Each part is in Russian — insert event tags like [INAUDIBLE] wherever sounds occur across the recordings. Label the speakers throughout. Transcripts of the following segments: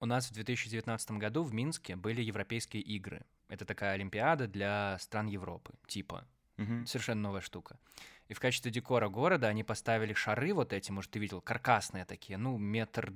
Speaker 1: У нас в 2019 году в Минске были Европейские игры. Это такая олимпиада для стран Европы, типа.
Speaker 2: Мгм.
Speaker 1: Совершенно новая штука. И в качестве декора города они поставили шары вот эти, может, ты видел, каркасные такие, ну, метр,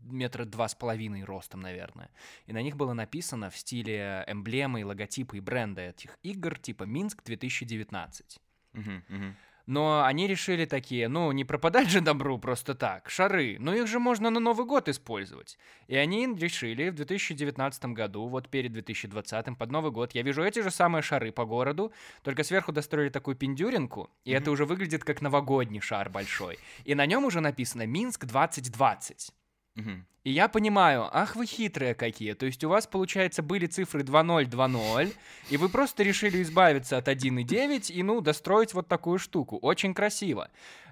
Speaker 1: метра два с половиной ростом, наверное. И на них было написано в стиле эмблемы, логотипы и бренда этих игр, типа «Минск 2019».
Speaker 2: Мгм, мгм.
Speaker 1: Но они решили такие, ну, не пропадать же добру просто так. Шары, ну их же можно на Новый год использовать. И они решили в 2019 году, вот перед 2020, под Новый год, я вижу эти же самые шары по городу, только сверху достроили такую пиндюринку, и это уже выглядит как новогодний шар большой. И на нем уже написано «Минск 2020». И я понимаю, ах вы хитрые какие. То есть у вас, получается, были цифры 2020, и вы просто решили избавиться от 1,9 и, ну, достроить вот такую штуку. Очень красиво.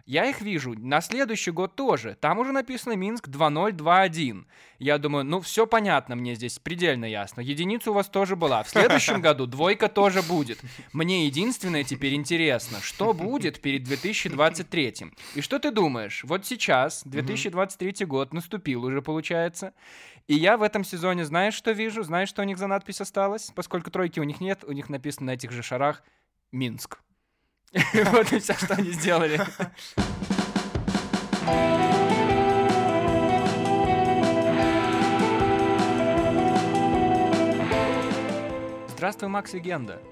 Speaker 1: Я их вижу на следующий год тоже. Там уже написано Минск 2021. Я думаю, ну, все понятно мне здесь, предельно ясно. Единица у вас тоже была. В следующем [LAUGHS] году двойка тоже будет. Мне единственное теперь интересно, что будет перед 2023. И что ты думаешь? Вот сейчас, 2023 год наступил уже, получается. И я в этом сезоне, знаешь, что вижу? Знаешь, что у них за надпись осталась? Поскольку тройки у них нет, у них написано на этих же шарах Минск. [LAUGHS] Вот и все, что они сделали. Здравствуй, Макс Легенда.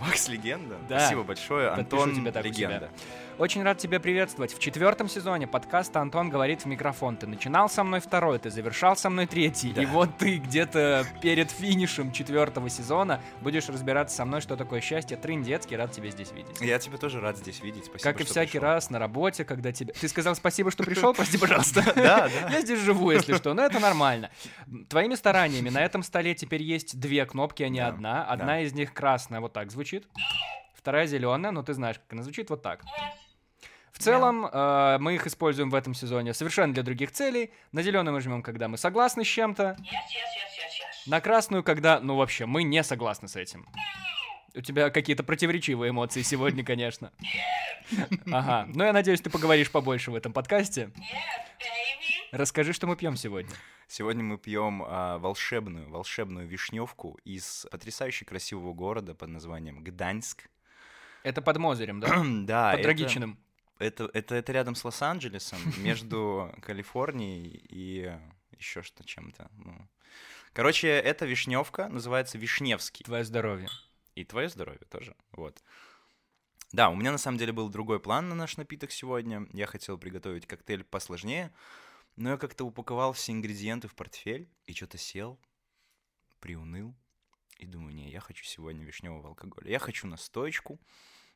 Speaker 2: Макс Легенда?
Speaker 1: Да.
Speaker 2: Спасибо большое.
Speaker 1: Подпишу
Speaker 2: Антон
Speaker 1: тебя так.
Speaker 2: Легенда.
Speaker 1: Очень рад тебя приветствовать. В четвертом сезоне подкаста Антон говорит в микрофон. Ты начинал со мной второй, ты завершал со мной третий.
Speaker 2: Да.
Speaker 1: И вот ты где-то перед финишем четвертого сезона будешь разбираться со мной, что такое счастье. Трындецкий, рад тебя здесь видеть.
Speaker 2: Я тебя тоже рад здесь видеть. Спасибо,
Speaker 1: Как и всякий
Speaker 2: пришел.
Speaker 1: раз на работе, когда тебе... Ты сказал спасибо, что пришел, [LAUGHS] прости, пожалуйста.
Speaker 2: Да, да. [LAUGHS]
Speaker 1: Я здесь живу, если что, но это нормально. Твоими стараниями на этом столе теперь есть две кнопки, а не одна. Одна из них красная, вот так звучит. Вторая зеленая, но ты знаешь, как она звучит, вот так. В целом, э, мы их используем в этом сезоне совершенно для других целей. На зеленую мы жмем, когда мы согласны с чем-то. На красную, когда, ну вообще, мы не согласны с этим. У тебя какие-то противоречивые эмоции сегодня, конечно. Ага. Ну, я надеюсь, ты поговоришь побольше в этом подкасте. Расскажи, что мы пьем сегодня.
Speaker 2: Сегодня мы пьем а, волшебную, волшебную вишневку из потрясающе красивого города под названием Гданьск.
Speaker 1: Это под Мозырем, да? [CLEARS THROAT]
Speaker 2: да,
Speaker 1: Под
Speaker 2: это-
Speaker 1: Драгичиным.
Speaker 2: Это, это, это рядом с Лос-Анджелесом, [LAUGHS] между Калифорнией и еще что чем-то. ну. Короче, эта вишневка называется Вишневский.
Speaker 1: Твое здоровье.
Speaker 2: И твое здоровье тоже. Вот. Да, у меня на самом деле был другой план на наш напиток сегодня. Я хотел приготовить коктейль посложнее, но я как-то упаковал все ингредиенты в портфель и что-то сел, приуныл и думаю, не, я хочу сегодня вишневого алкоголя. Я хочу настоечку,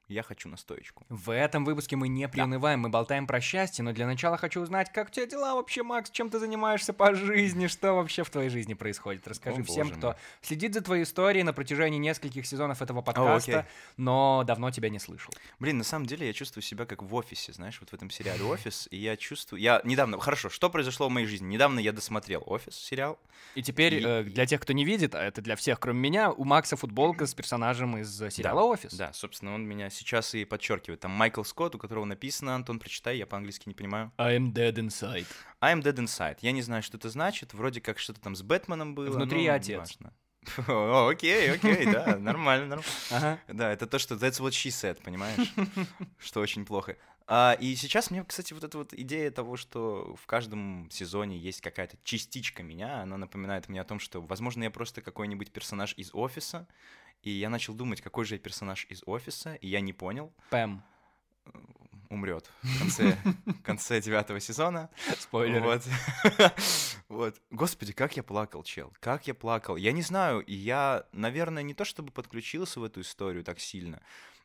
Speaker 2: я хочу настоечку.
Speaker 1: В этом выпуске мы не приунываем, мы болтаем про счастье, но для начала хочу узнать, как у тебя дела вообще, Макс, чем ты занимаешься по жизни, что вообще в твоей жизни происходит. Расскажи
Speaker 2: О,
Speaker 1: всем, кто
Speaker 2: мой.
Speaker 1: следит за твоей историей на протяжении нескольких сезонов этого подкаста,
Speaker 2: окей.
Speaker 1: но давно тебя не слышал.
Speaker 2: Блин, на самом деле я чувствую себя как в офисе, знаешь, вот в этом сериале «Офис», и я чувствую... Я недавно... Хорошо, что произошло в моей жизни? Недавно я досмотрел «Офис» сериал,
Speaker 1: И теперь,
Speaker 2: И-
Speaker 1: э, для тех, кто не видит, а это для всех, кроме меня, у Макса футболка с персонажем из э, сериала «Офис».
Speaker 2: Да, собственно, он меня сейчас и подчеркивает. Там Майкл Скотт, у которого написано, Антон, прочитай, я по-английски не понимаю.
Speaker 1: I'm dead inside.
Speaker 2: I'm dead inside. Я не знаю, что это значит. Вроде как что-то там с Бэтменом было.
Speaker 1: Внутри я отец.
Speaker 2: О, Окей, окей, да, [LAUGHS] нормально, нормально.
Speaker 1: Ага.
Speaker 2: Да, это то, что that's what she said, понимаешь? [LAUGHS] Что очень плохо. А, и сейчас мне, кстати, вот эта вот идея того, что в каждом сезоне есть какая-то частичка меня, она напоминает мне о том, что, возможно, я просто какой-нибудь персонаж из офиса, и я начал думать, какой же я персонаж из офиса, и я не понял,
Speaker 1: Пэм.
Speaker 2: умрет в конце, в конце девятого сезона.
Speaker 1: Спойлеры.
Speaker 2: Вот. [LAUGHS] вот. Господи, как я плакал, чел. Как я плакал. Я не знаю, я, наверное, не то чтобы подключился в эту историю так сильно,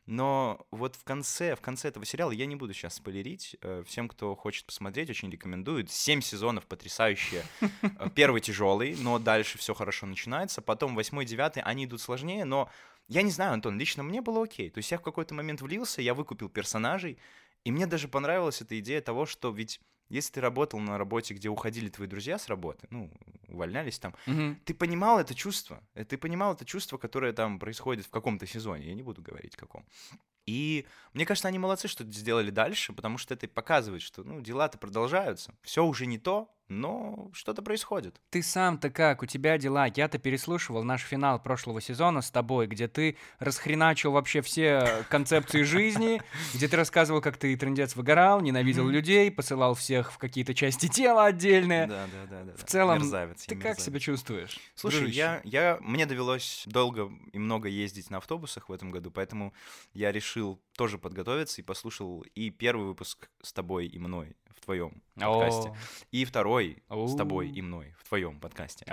Speaker 2: но вот в конце, в конце этого сериала, я не буду сейчас спойлерить, э, всем, кто хочет посмотреть, очень рекомендую. Семь сезонов потрясающие. Э, Первый тяжелый, но дальше все хорошо начинается. Потом восьмой, девятый, они идут сложнее, но я не знаю, Антон, лично мне было окей. То есть я в какой-то момент влился, я выкупил персонажей, и мне даже понравилась эта идея того, что ведь если ты работал на работе, где уходили твои друзья с работы, ну, увольнялись там,
Speaker 1: Мгм.
Speaker 2: ты понимал это чувство, э, ты понимал это чувство, которое там происходит в каком-то сезоне, я не буду говорить каком. И мне кажется, они молодцы, что сделали дальше, потому что это показывает, что ну, дела-то продолжаются. Все уже не то, но что-то происходит.
Speaker 1: Ты сам-то как? У тебя дела? Я-то переслушивал наш финал прошлого сезона с тобой, где ты расхреначил вообще все концепции жизни, где ты рассказывал, как ты трендец выгорал, ненавидел людей, посылал всех в какие-то части тела отдельные.
Speaker 2: Да, да, да, да.
Speaker 1: В целом, ты как себя чувствуешь?
Speaker 2: Слушай, я, я, мне довелось долго и много ездить на автобусах в этом году, поэтому я решил тоже подготовиться и послушал и первый выпуск с тобой и мной в твоем подкасте, и второй с тобой и мной в твоем подкасте,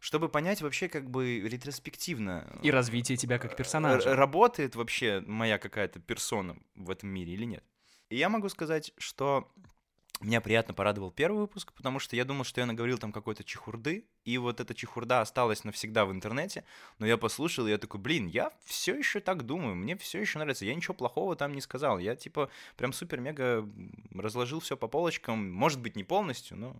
Speaker 2: чтобы понять вообще как бы ретроспективно
Speaker 1: И развитие тебя как
Speaker 2: р-
Speaker 1: персонажа.
Speaker 2: работает вообще моя какая-то персона в этом мире или нет. И я могу сказать, что меня приятно порадовал первый выпуск, потому что я думал, что я наговорил там какой-то чехурды, и вот эта чехурда осталась навсегда в интернете, но я послушал, и я такой, блин, я все еще так думаю, мне все еще нравится, я ничего плохого там не сказал, я типа прям супер-мега разложил все по полочкам, может быть, не полностью, но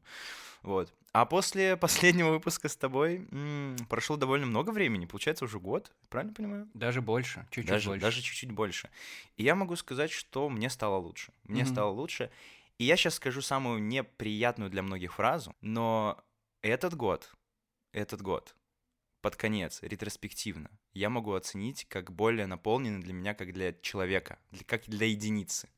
Speaker 2: вот. А после [LAUGHS] последнего выпуска с тобой м, прошло довольно много времени, получается уже год, правильно понимаю?
Speaker 1: Даже больше, чуть-чуть
Speaker 2: даже,
Speaker 1: больше.
Speaker 2: даже чуть-чуть больше. И я могу сказать, что мне стало лучше. Мне
Speaker 1: Мгм.
Speaker 2: стало лучше. И я сейчас скажу самую неприятную для многих фразу, но этот год, этот год, под конец, ретроспективно, я могу оценить как более наполненный для меня, как для человека, для- как для единицы.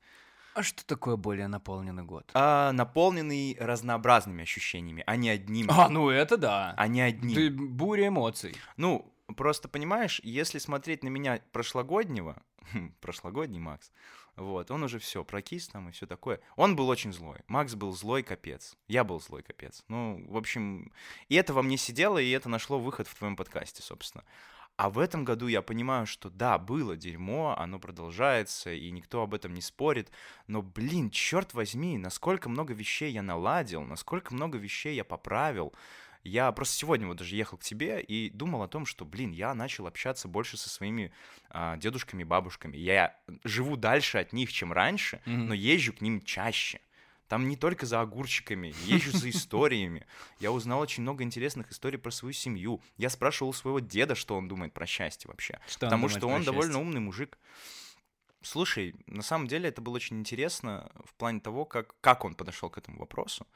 Speaker 1: А что такое более наполненный год?
Speaker 2: А наполненный разнообразными ощущениями, а не одним.
Speaker 1: А, ну это да.
Speaker 2: А не одним.
Speaker 1: Ты буря эмоций.
Speaker 2: Ну, просто понимаешь, если смотреть на меня прошлогоднего, [LAUGHS] прошлогодний Макс, вот, он уже все прокис там и все такое. Он был очень злой. Макс был злой капец. Я был злой капец. Ну, в общем, и это во мне сидело, и это нашло выход в твоем подкасте, собственно. А в этом году я понимаю, что да, было дерьмо, оно продолжается, и никто об этом не спорит. Но, блин, черт возьми, насколько много вещей я наладил, насколько много вещей я поправил. Я просто сегодня вот даже ехал к тебе и думал о том, что, блин, я начал общаться больше со своими а, дедушками и бабушками. Я живу дальше от них, чем раньше,
Speaker 1: Мгм.
Speaker 2: но езжу к ним чаще. Там не только за огурчиками, езжу за [LAUGHS] историями. Я узнал очень много интересных историй про свою семью. Я спрашивал у своего деда, что он думает про счастье вообще.
Speaker 1: Что
Speaker 2: Потому
Speaker 1: думает
Speaker 2: что он довольно
Speaker 1: счастье?
Speaker 2: умный мужик. Слушай, на самом деле это было очень интересно в плане того, как, как он подошел к этому вопросу.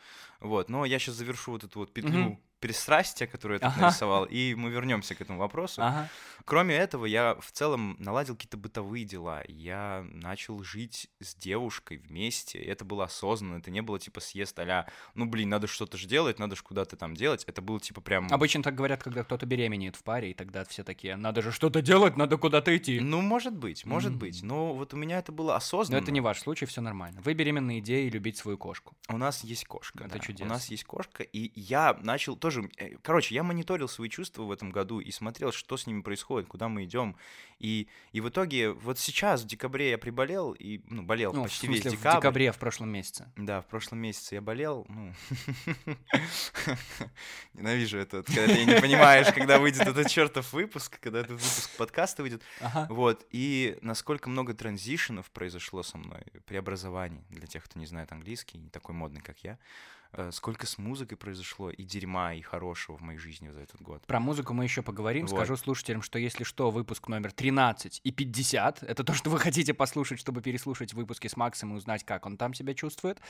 Speaker 2: Вот, но я сейчас завершу вот эту вот петлю
Speaker 1: Мгм.
Speaker 2: Пристрастия, которую я тут
Speaker 1: Ага.
Speaker 2: нарисовал, и мы вернемся к этому вопросу.
Speaker 1: Ага.
Speaker 2: Кроме этого, я в целом наладил какие-то бытовые дела. Я начал жить с девушкой вместе. Это было осознанно. Это не было типа съезд а ну блин, надо что-то же делать, надо же куда-то там делать. Это было типа прям...
Speaker 1: Обычно так говорят, когда кто-то беременеет в паре, и тогда все такие, надо же что-то делать, надо куда-то идти.
Speaker 2: Ну, может быть, может
Speaker 1: Мгм.
Speaker 2: быть. Но вот у меня это было
Speaker 1: Но
Speaker 2: осознанно.
Speaker 1: это не ваш случай, все нормально. Вы беременные идеи любить свою кошку.
Speaker 2: У нас есть кошка.
Speaker 1: Это
Speaker 2: да. У
Speaker 1: чудесно.
Speaker 2: нас есть кошка, и я начал тоже... э, Короче, я мониторил свои чувства в этом году и смотрел, что с ними происходит, куда мы идем. И, и в итоге, вот сейчас, в декабре, я приболел, и, ну, болел
Speaker 1: Ну, в
Speaker 2: почти
Speaker 1: смысле,
Speaker 2: весь
Speaker 1: в
Speaker 2: декабрь.
Speaker 1: декабре в прошлом месяце.
Speaker 2: Да, в прошлом месяце я болел. Ну, [LAUGHS] ненавижу это, когда ты не понимаешь, когда выйдет этот чертов выпуск, когда этот выпуск подкаста выйдет. Вот, и насколько много транзишенов произошло со мной, преобразований, для тех, кто не знает английский, не такой модный, как я. Э, Сколько с музыкой произошло, и дерьма, и хорошего в моей жизни за этот год.
Speaker 1: Про музыку мы еще поговорим.
Speaker 2: Вот.
Speaker 1: Скажу слушателям, что если что, выпуск номер 13 и 50 — это то, что вы хотите послушать, чтобы переслушать выпуски с Максом и узнать, как он там себя чувствует.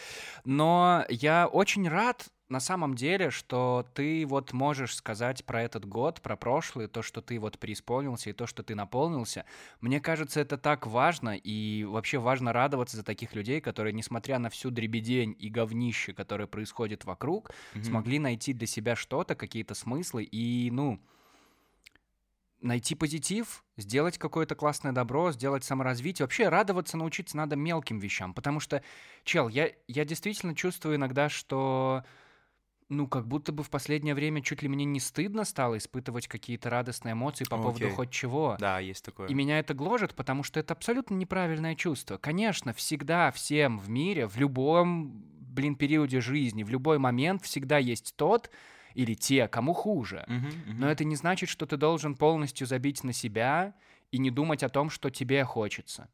Speaker 1: Но я очень рад, на самом деле, что ты вот можешь сказать про этот год, про прошлый, то, что ты вот преисполнился и то, что ты наполнился. Мне кажется, это так важно, и вообще важно радоваться за таких людей, которые, несмотря на всю дребедень и говнище, которое происходит вокруг,
Speaker 2: Мгм.
Speaker 1: смогли найти для себя что-то, какие-то смыслы и, ну, найти позитив, сделать какое-то классное добро, сделать саморазвитие. Вообще радоваться научиться надо мелким вещам, потому что, чел, я, я действительно чувствую иногда, что ну, как будто бы в последнее время чуть ли мне не стыдно стало испытывать какие-то радостные эмоции по поводу
Speaker 2: Окей.
Speaker 1: хоть чего.
Speaker 2: Да, есть такое.
Speaker 1: И меня это гложет, потому что это абсолютно неправильное чувство. Конечно, всегда всем в мире, в любом, блин, периоде жизни, в любой момент всегда есть тот или те, кому хуже.
Speaker 2: Мгм, мгм.
Speaker 1: Но это не значит, что ты должен полностью забить на себя и не думать о том, что тебе хочется.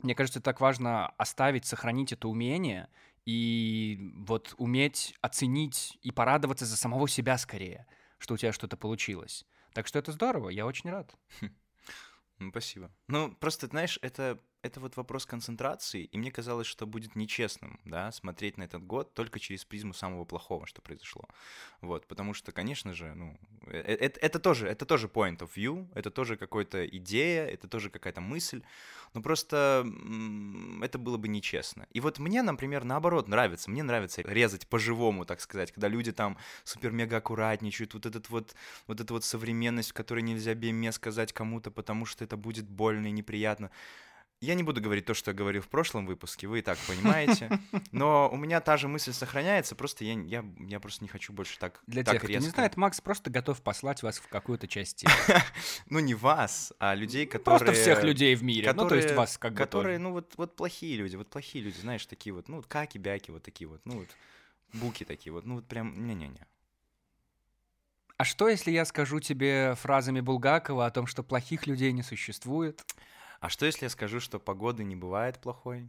Speaker 1: Мне кажется, так важно оставить, сохранить это умение и вот уметь оценить и порадоваться за самого себя скорее, что у тебя что-то получилось. Так что это здорово, я очень рад. [LAUGHS]
Speaker 2: Ну, спасибо. Ну, просто, знаешь, это это вот вопрос концентрации, и мне казалось, что будет нечестным, да, смотреть на этот год только через призму самого плохого, что произошло. Вот, потому что, конечно же, ну, это, это тоже, это тоже point of view, это тоже какая-то идея, это тоже какая-то мысль, но просто это было бы нечестно. И вот мне, например, наоборот нравится, мне нравится резать по-живому, так сказать, когда люди там супер-мега аккуратничают, вот этот вот, вот эта вот современность, в которой нельзя беме сказать кому-то, потому что это будет больно и неприятно. Я не буду говорить то, что я говорил в прошлом выпуске, вы и так понимаете. [LAUGHS] Но у меня та же мысль сохраняется, просто я, я, я просто не хочу больше так
Speaker 1: Для
Speaker 2: так
Speaker 1: тех, кто
Speaker 2: резко.
Speaker 1: не знает, Макс просто готов послать вас в какую-то часть. [LAUGHS]
Speaker 2: Ну, не вас, а людей, которые...
Speaker 1: Просто всех людей в мире. Ну, то есть вас как
Speaker 2: Которые, ну, вот, вот плохие люди, вот плохие люди, знаешь, такие вот, ну, вот каки-бяки, вот такие вот, ну, вот буки такие вот, ну, вот прям, не-не-не.
Speaker 1: А что, если я скажу тебе фразами Булгакова о том, что плохих людей не существует?
Speaker 2: А что, если я скажу, что погоды не бывает плохой?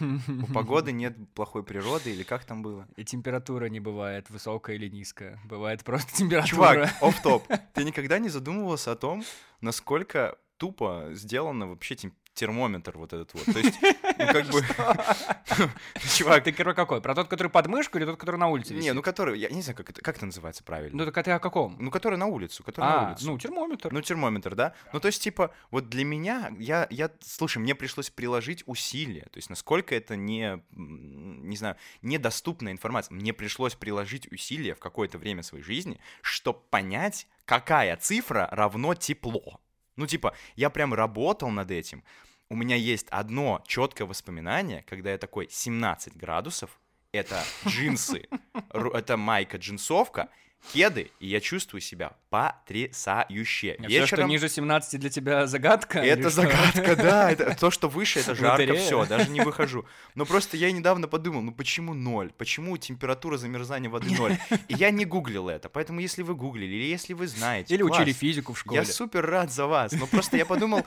Speaker 2: У погоды [LAUGHS] нет плохой природы, или как там было?
Speaker 1: И температура не бывает высокая или низкая. Бывает [LAUGHS] просто температура.
Speaker 2: Чувак, оф топ [LAUGHS] Ты никогда не задумывался о том, насколько тупо сделано вообще тем- термометр вот этот вот? То есть, ну, как бы... [LAUGHS] Чувак,
Speaker 1: Ты какой? Про тот, который под мышку или тот, который на улице висит?
Speaker 2: не, ну, который, я не знаю, как это, как это называется правильно.
Speaker 1: Ну так а ты о каком?
Speaker 2: Ну, который на улицу, который на
Speaker 1: А,
Speaker 2: улицу.
Speaker 1: ну термометр.
Speaker 2: Ну, термометр, да? Ну, то есть, типа, вот для меня, я, я, слушай, мне пришлось приложить усилия, то есть, насколько это не, не знаю, недоступная информация, мне пришлось приложить усилия в какое-то время своей жизни, чтобы понять, какая цифра равно тепло. Ну, типа, я прям работал над этим. У меня есть одно четкое воспоминание, когда я такой 17 градусов, это джинсы, это майка джинсовка, кеды, и я чувствую себя потрясающе.
Speaker 1: Все, что ниже 17 для тебя загадка?
Speaker 2: Это
Speaker 1: что?
Speaker 2: загадка, да. [LAUGHS] Это, то, что выше, это жарко, все, даже не выхожу. [LAUGHS] Но просто я недавно подумал, ну почему ноль? Почему температура замерзания воды ноль? И я не гуглил это. Поэтому, если вы гуглили, или если вы знаете,
Speaker 1: Или
Speaker 2: класс.
Speaker 1: учили физику в школе.
Speaker 2: Я супер рад за вас. Но просто я подумал,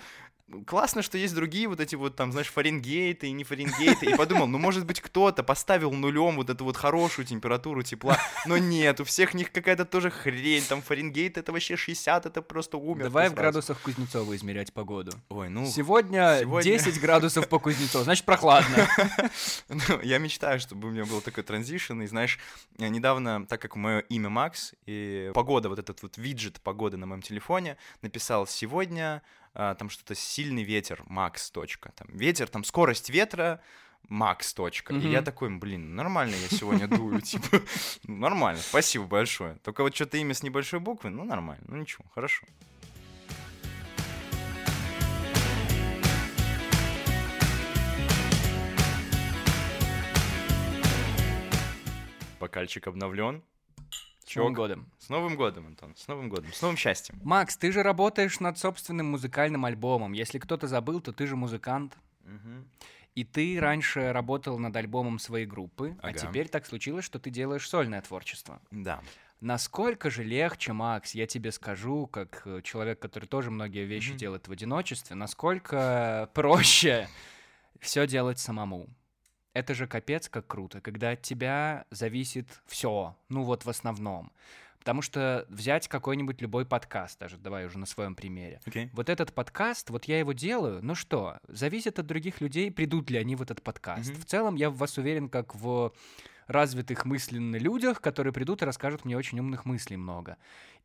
Speaker 2: классно, что есть другие вот эти вот там, знаешь, Фаренгейты и не Фаренгейты. И подумал, ну, может быть, кто-то поставил нулем вот эту вот хорошую температуру тепла. Но нет, у всех них какая-то тоже хрень. Там Фаренгейт это вообще 60, это просто умер.
Speaker 1: Давай в градусах Кузнецова измерять погоду.
Speaker 2: Ой, ну,
Speaker 1: Сегодня,
Speaker 2: сегодня-
Speaker 1: 10 градусов по Кузнецову, значит [LAUGHS] прохладно.
Speaker 2: Ну, я мечтаю, чтобы у меня был такой транзишн, и знаешь, недавно, так как мое имя Макс, и погода, вот этот вот виджет погоды на моем телефоне, написал сегодня, там что-то сильный ветер, Макс, точка, там, ветер, там, скорость ветра, Макс, точка. И
Speaker 1: Мгм.
Speaker 2: я такой, блин, нормально я сегодня [LAUGHS] дую, типа, ну, нормально, спасибо большое. Только вот что-то имя с небольшой буквы, ну, нормально, ну, ничего, хорошо. Бокальчик обновлен.
Speaker 1: С Новым годом.
Speaker 2: С Новым годом, Антон, с Новым годом, с новым счастьем.
Speaker 1: Макс, ты же работаешь над собственным музыкальным альбомом. Если кто-то забыл, то ты же музыкант. И ты раньше работал над альбомом своей группы, а
Speaker 2: Ага.
Speaker 1: теперь так случилось, что ты делаешь сольное творчество.
Speaker 2: Да.
Speaker 1: Насколько же легче, Макс, я тебе скажу, как э, человек, который тоже многие вещи
Speaker 2: Мгм.
Speaker 1: делает в одиночестве, насколько проще все делать самому. Это же капец как круто, когда от тебя зависит все, ну вот в основном. Потому что взять какой-нибудь любой подкаст, даже давай уже на своем примере.
Speaker 2: Окей.
Speaker 1: Вот этот подкаст, вот я его делаю, ну что, зависит от других людей, придут ли они в этот подкаст.
Speaker 2: Мгм.
Speaker 1: В целом я в вас уверен, как в развитых мысленно людях, которые придут и расскажут мне очень умных мыслей много.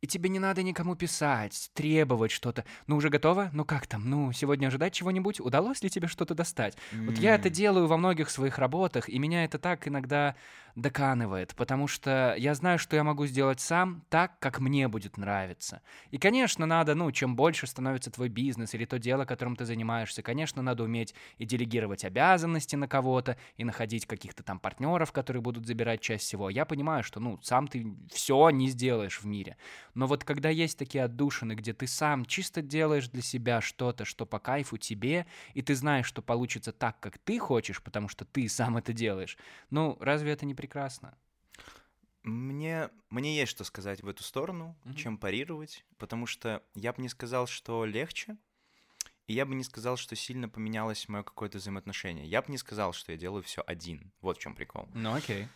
Speaker 1: И тебе не надо никому писать, требовать что-то. Ну, уже готово? Ну как там? Ну, сегодня ожидать чего-нибудь? Удалось ли тебе что-то достать? Вот я это делаю во многих своих работах, и меня это так иногда доканывает, потому что я знаю, что я могу сделать сам так, как мне будет нравиться. И, конечно, надо, ну, чем больше становится твой бизнес или то дело, которым ты занимаешься, конечно, надо уметь и делегировать обязанности на кого-то, и находить каких-то там партнеров, которые будут забирать часть всего. Я понимаю, что, ну, сам ты все не сделаешь в мире. Но вот когда есть такие отдушины, где ты сам чисто делаешь для себя что-то, что по кайфу тебе, и ты знаешь, что получится так, как ты хочешь, потому что ты сам это делаешь, ну, разве это не прекрасно?
Speaker 2: Мне, мне есть что сказать в эту сторону,
Speaker 1: Мгм.
Speaker 2: чем парировать, потому что я бы не сказал, что легче, и я бы не сказал, что сильно поменялось мое какое-то взаимоотношение. Я бы не сказал, что я делаю все один. Вот в чем прикол.
Speaker 1: Ну, окей.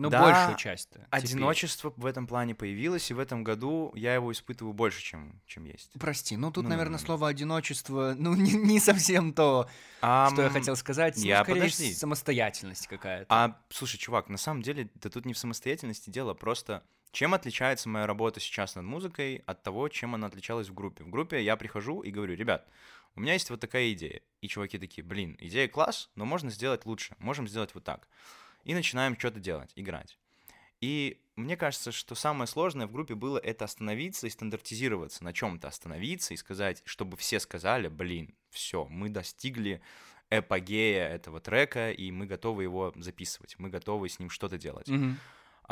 Speaker 1: Ну,
Speaker 2: Да,
Speaker 1: большую часть
Speaker 2: Одиночество в этом плане появилось, и в этом году я его испытываю больше, чем, чем есть.
Speaker 1: Прости, ну тут,
Speaker 2: Ну,
Speaker 1: наверное,
Speaker 2: ну,
Speaker 1: слово одиночество, ну, [LAUGHS] не, не совсем то, что я хотел сказать. Ну,
Speaker 2: я-
Speaker 1: скорее,
Speaker 2: подожди.
Speaker 1: самостоятельность какая-то.
Speaker 2: А, слушай, чувак, на самом деле, да тут не в самостоятельности дело, просто чем отличается моя работа сейчас над музыкой от того, чем она отличалась в группе? В группе я прихожу и говорю, ребят, у меня есть вот такая идея. И чуваки такие, блин, идея класс, но можно сделать лучше, можем сделать вот так. И начинаем что-то делать, играть. И мне кажется, что самое сложное в группе было это остановиться и стандартизироваться, на чем-то остановиться и сказать, чтобы все сказали, блин, все, мы достигли эпогея этого трека, и мы готовы его записывать, мы готовы с ним что-то делать.
Speaker 1: Мгм.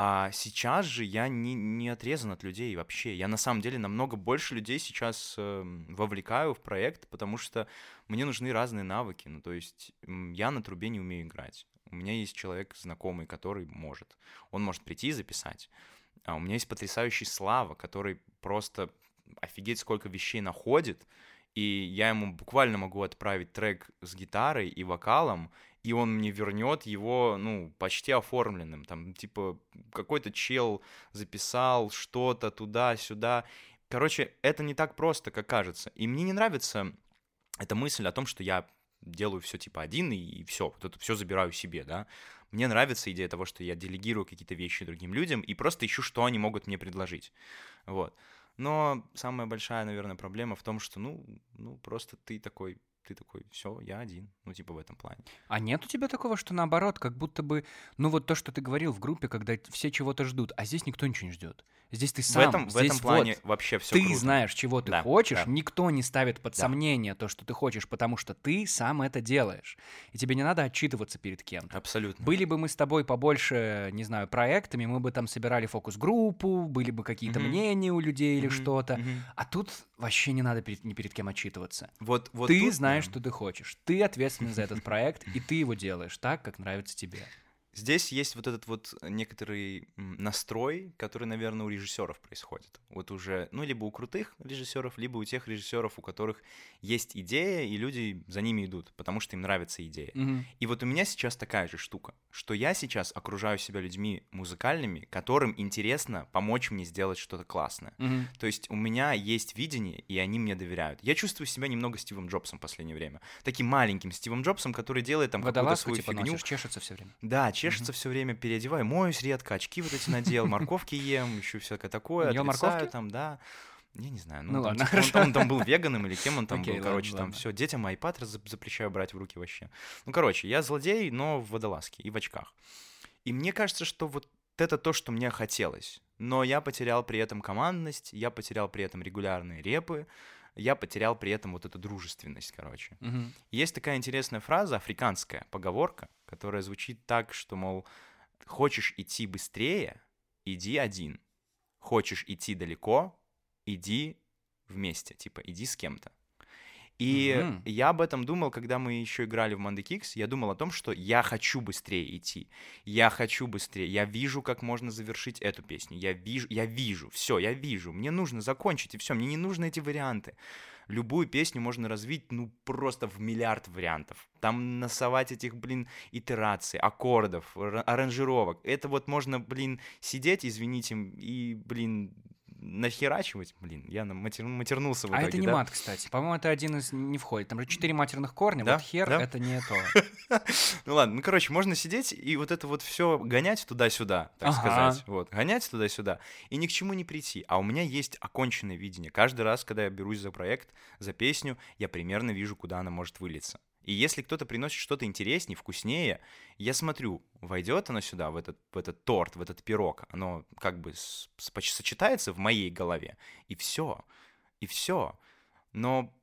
Speaker 2: А сейчас же я не, не отрезан от людей вообще. Я на самом деле намного больше людей сейчас эм, вовлекаю в проект, потому что мне нужны разные навыки. Ну, то есть я на трубе не умею играть. У меня есть человек знакомый, который может. Он может прийти и записать. А у меня есть потрясающий Слава, который просто офигеть сколько вещей находит, и я ему буквально могу отправить трек с гитарой и вокалом, и он мне вернет его, ну, почти оформленным. Там, типа, какой-то чел записал что-то туда-сюда. Короче, это не так просто, как кажется. И мне не нравится эта мысль о том, что я делаю все типа один и все, вот это все забираю себе, да. Мне нравится идея того, что я делегирую какие-то вещи другим людям и просто ищу, что они могут мне предложить. Вот. Но самая большая, наверное, проблема в том, что, ну, ну просто ты такой, ты такой, все, я один, ну, типа в этом плане.
Speaker 1: А нет у тебя такого, что наоборот, как будто бы, ну вот то, что ты говорил в группе, когда все чего-то ждут, а здесь никто ничего не ждет. Здесь ты сам,
Speaker 2: в этом, в
Speaker 1: здесь
Speaker 2: этом плане
Speaker 1: вот
Speaker 2: вообще все
Speaker 1: ты
Speaker 2: круто.
Speaker 1: знаешь, чего ты
Speaker 2: Да,
Speaker 1: хочешь,
Speaker 2: да.
Speaker 1: никто не ставит под
Speaker 2: Да.
Speaker 1: сомнение то, что ты хочешь, потому что ты сам это делаешь. И тебе не надо отчитываться перед кем-то.
Speaker 2: Абсолютно.
Speaker 1: Были бы мы с тобой побольше, не знаю, проектами, мы бы там собирали фокус-группу, были бы какие-то
Speaker 2: Мгм.
Speaker 1: мнения у людей или
Speaker 2: Мгм,
Speaker 1: что-то.
Speaker 2: мгм.
Speaker 1: А тут вообще не надо перед, ни перед кем отчитываться.
Speaker 2: Вот, вот
Speaker 1: ты
Speaker 2: тут,
Speaker 1: знаешь,
Speaker 2: да.
Speaker 1: что ты хочешь. Ты ответственен за этот [LAUGHS] проект, и ты его делаешь так, как нравится тебе.
Speaker 2: Здесь есть вот этот вот некоторый м, настрой, который, наверное, у режиссеров происходит. Вот уже, ну, либо у крутых режиссеров, либо у тех режиссеров, у которых есть идея, и люди за ними идут, потому что им нравится идея.
Speaker 1: Мгм.
Speaker 2: И вот у меня сейчас такая же штука, что я сейчас окружаю себя людьми музыкальными, которым интересно помочь мне сделать что-то классное.
Speaker 1: Мгм.
Speaker 2: То есть у меня есть видение, и они мне доверяют. Я чувствую себя немного Стивом Джобсом в последнее время. Таким маленьким Стивом Джобсом, который делает там какую-то свою
Speaker 1: типа
Speaker 2: фигню.
Speaker 1: носишь, чешется все время.
Speaker 2: Да, чешется все время, переодеваю, моюсь редко, очки вот эти надел, морковки ем, еще всякое такое,
Speaker 1: Ел морковки?
Speaker 2: там, да. Я не знаю, ну,
Speaker 1: Ну
Speaker 2: там,
Speaker 1: ладно,
Speaker 2: типа, он,
Speaker 1: хорошо.
Speaker 2: он там был веганом или кем он там
Speaker 1: Окей,
Speaker 2: был,
Speaker 1: ладно,
Speaker 2: короче, там
Speaker 1: ладно.
Speaker 2: все, детям iPad запрещаю брать в руки вообще. Ну, короче, я злодей, но в водолазке и в очках. И мне кажется, что вот это то, что мне хотелось. Но я потерял при этом командность, я потерял при этом регулярные репы, я потерял при этом вот эту дружественность, короче.
Speaker 1: Мгм.
Speaker 2: Есть такая интересная фраза, африканская поговорка, которая звучит так, что, мол, хочешь идти быстрее, иди один. Хочешь идти далеко, иди вместе, типа, иди с кем-то. И
Speaker 1: Мгм.
Speaker 2: я об этом думал, когда мы еще играли в Kicks. Я думал о том, что я хочу быстрее идти. Я хочу быстрее. Я вижу, как можно завершить эту песню. Я вижу, я вижу. Все, я вижу. Мне нужно закончить, и все. Мне не нужны эти варианты. Любую песню можно развить, ну, просто в миллиард вариантов. Там насовать этих, блин, итераций, аккордов, ар- аранжировок. Это вот можно, блин, сидеть, извините, и, блин, нахерачивать. Блин, я матер- матернулся в
Speaker 1: А
Speaker 2: итоге,
Speaker 1: это не
Speaker 2: да?
Speaker 1: мат, кстати. По-моему, это один из не входит. Там же четыре матерных корня.
Speaker 2: Да?
Speaker 1: Вот хер
Speaker 2: Да?
Speaker 1: это не то. [LAUGHS]
Speaker 2: Ну ладно, ну короче, можно сидеть и вот это вот все гонять туда-сюда, так сказать. Вот, гонять туда-сюда и ни к чему не прийти. А у меня есть оконченное видение. Каждый раз, когда я берусь за проект, за песню, я примерно вижу, куда она может вылиться. И если кто-то приносит что-то интереснее, вкуснее, я смотрю, войдет оно сюда, в этот, в этот торт, в этот пирог, оно как бы с- с- сочетается в моей голове, и все, и все. Но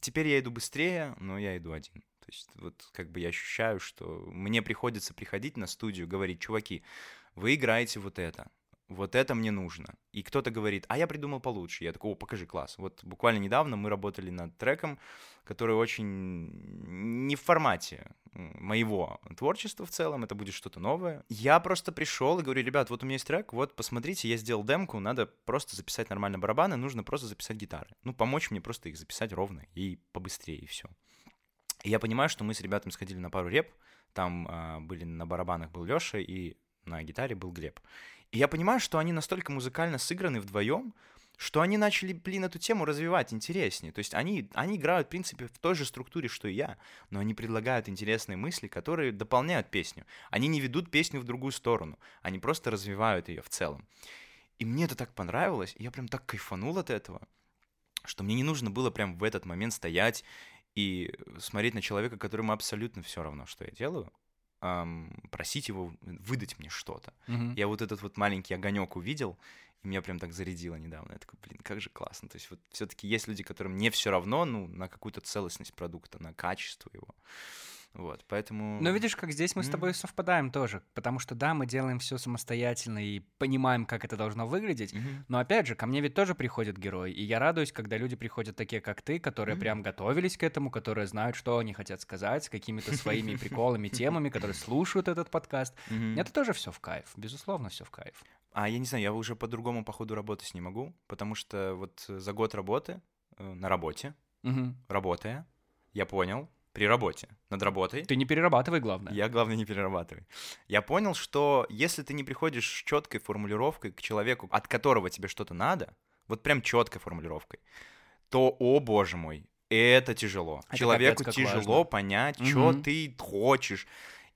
Speaker 2: теперь я иду быстрее, но я иду один. То есть вот как бы я ощущаю, что мне приходится приходить на студию, говорить, чуваки, вы играете вот это, вот это мне нужно. И кто-то говорит, а я придумал получше. Я такой, о, покажи, класс. Вот буквально недавно мы работали над треком, который очень не в формате моего творчества в целом, это будет что-то новое. Я просто пришел и говорю, ребят, вот у меня есть трек, вот посмотрите, я сделал демку, надо просто записать нормально барабаны, нужно просто записать гитары. Ну, помочь мне просто их записать ровно и побыстрее, и все. И я понимаю, что мы с ребятами сходили на пару реп, там а, были на барабанах был Лёша и на гитаре был Глеб. И я понимаю, что они настолько музыкально сыграны вдвоем, что они начали, блин, эту тему развивать интереснее. То есть они, они играют, в принципе, в той же структуре, что и я, но они предлагают интересные мысли, которые дополняют песню. Они не ведут песню в другую сторону, они просто развивают ее в целом. И мне это так понравилось, и я прям так кайфанул от этого, что мне не нужно было прям в этот момент стоять и смотреть на человека, которому абсолютно все равно, что я делаю, эм, просить его выдать мне что-то.
Speaker 1: Мгм.
Speaker 2: Я вот этот вот маленький огонек увидел, и меня прям так зарядило недавно. Я такой, блин, как же классно. То есть вот все-таки есть люди, которым не все равно, ну, на какую-то целостность продукта, на качество его. Вот, поэтому...
Speaker 1: Но видишь, как здесь мы с
Speaker 2: М.
Speaker 1: тобой совпадаем тоже, потому что да, мы делаем все самостоятельно и понимаем, как это должно выглядеть.
Speaker 2: Мгм.
Speaker 1: Но опять же, ко мне ведь тоже приходят герои, и я радуюсь, когда люди приходят такие, как ты, которые
Speaker 2: Мгм.
Speaker 1: прям готовились к этому, которые знают, что они хотят сказать, с какими-то своими [LAUGHS] приколами, темами, которые слушают этот подкаст.
Speaker 2: Мгм.
Speaker 1: Это тоже все в кайф, безусловно, все в кайф.
Speaker 2: А я не знаю, я уже по-другому по ходу работать не могу, потому что вот за год работы, э, на работе, работая, я понял, при работе, над работой,
Speaker 1: Ты не перерабатывай, главное.
Speaker 2: Я, главное, не перерабатывай. Я понял, что если ты не приходишь с четкой формулировкой к человеку, от которого тебе что-то надо, вот прям четкой формулировкой, то, о боже мой, это тяжело.
Speaker 1: Это
Speaker 2: Человеку тяжело
Speaker 1: важно.
Speaker 2: понять, что
Speaker 1: Мгм.
Speaker 2: ты хочешь.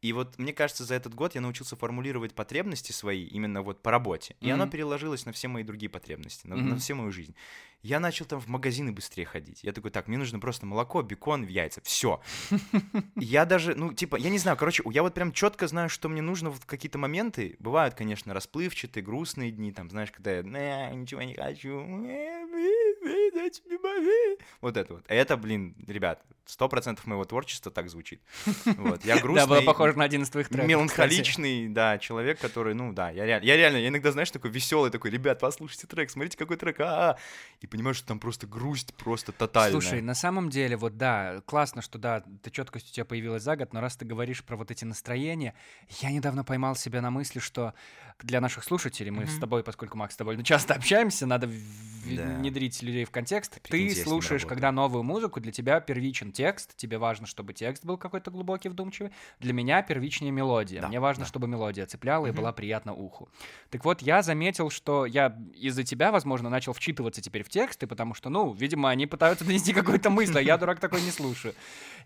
Speaker 2: И вот мне кажется, за этот год я научился формулировать потребности свои именно вот по работе. И оно переложилось на все мои другие потребности, на, на
Speaker 1: Мгм.
Speaker 2: всю мою жизнь. Я начал там в магазины быстрее ходить. Я такой, так, мне нужно просто молоко, бекон, яйца. Все. [LAUGHS] Я даже, ну, типа, я не знаю, короче, я вот прям четко знаю, что мне нужно в какие-то моменты. Бывают, конечно, расплывчатые, грустные дни, там, знаешь, когда я «Не, ничего не хочу. э, э, дайте мне мозги». Вот это вот. А Это, блин, ребят, сто процентов моего творчества так звучит. Вот, я грустный. [LAUGHS]
Speaker 1: Да, было похоже на один из твоих треков.
Speaker 2: Меланхоличный, да, человек, который, ну да, я реально, я реально, я иногда, знаешь, такой веселый, такой, ребят, послушайте трек, смотрите, какой трек, а, и понимаешь, что там просто грусть, просто тотальная.
Speaker 1: Слушай, на самом деле, вот да, классно, что да, ты четкость у тебя появилась за год, но раз ты говоришь про вот эти настроения, я недавно поймал себя на мысли, что для наших слушателей, мы с
Speaker 2: Мгм.
Speaker 1: тобой, поскольку, Макс, довольно часто общаемся, надо в-
Speaker 2: Да.
Speaker 1: внедрить людей в контекст.
Speaker 2: Прикиньте,
Speaker 1: Ты
Speaker 2: с
Speaker 1: слушаешь, когда новую музыку, для тебя первичен текст, тебе важно, чтобы текст был какой-то глубокий, вдумчивый. Для меня первичнее мелодия.
Speaker 2: Да,
Speaker 1: Мне важно,
Speaker 2: да.
Speaker 1: чтобы мелодия цепляла и
Speaker 2: Мгм.
Speaker 1: была приятна уху. Так вот, я заметил, что я из-за тебя, возможно, начал вчитываться теперь в тексты, потому что, ну, видимо, они пытаются донести какую-то мысль, а я, дурак, такой не слушаю.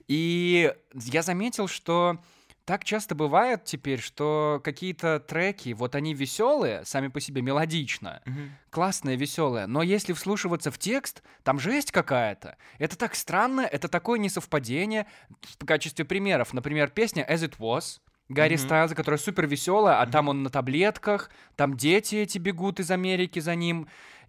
Speaker 1: И я заметил, что так часто бывает теперь, что какие-то треки, вот они веселые, сами по себе мелодично,
Speaker 2: Мгм.
Speaker 1: классные, веселые, но если вслушиваться в текст, там жесть какая-то. Это так странно, это такое несовпадение. В качестве примеров, например, песня As It Was, Гарри
Speaker 2: Мгм.
Speaker 1: Стайлза, которая супер веселая, а
Speaker 2: Мгм.
Speaker 1: там он на таблетках, там дети эти бегут из Америки за ним,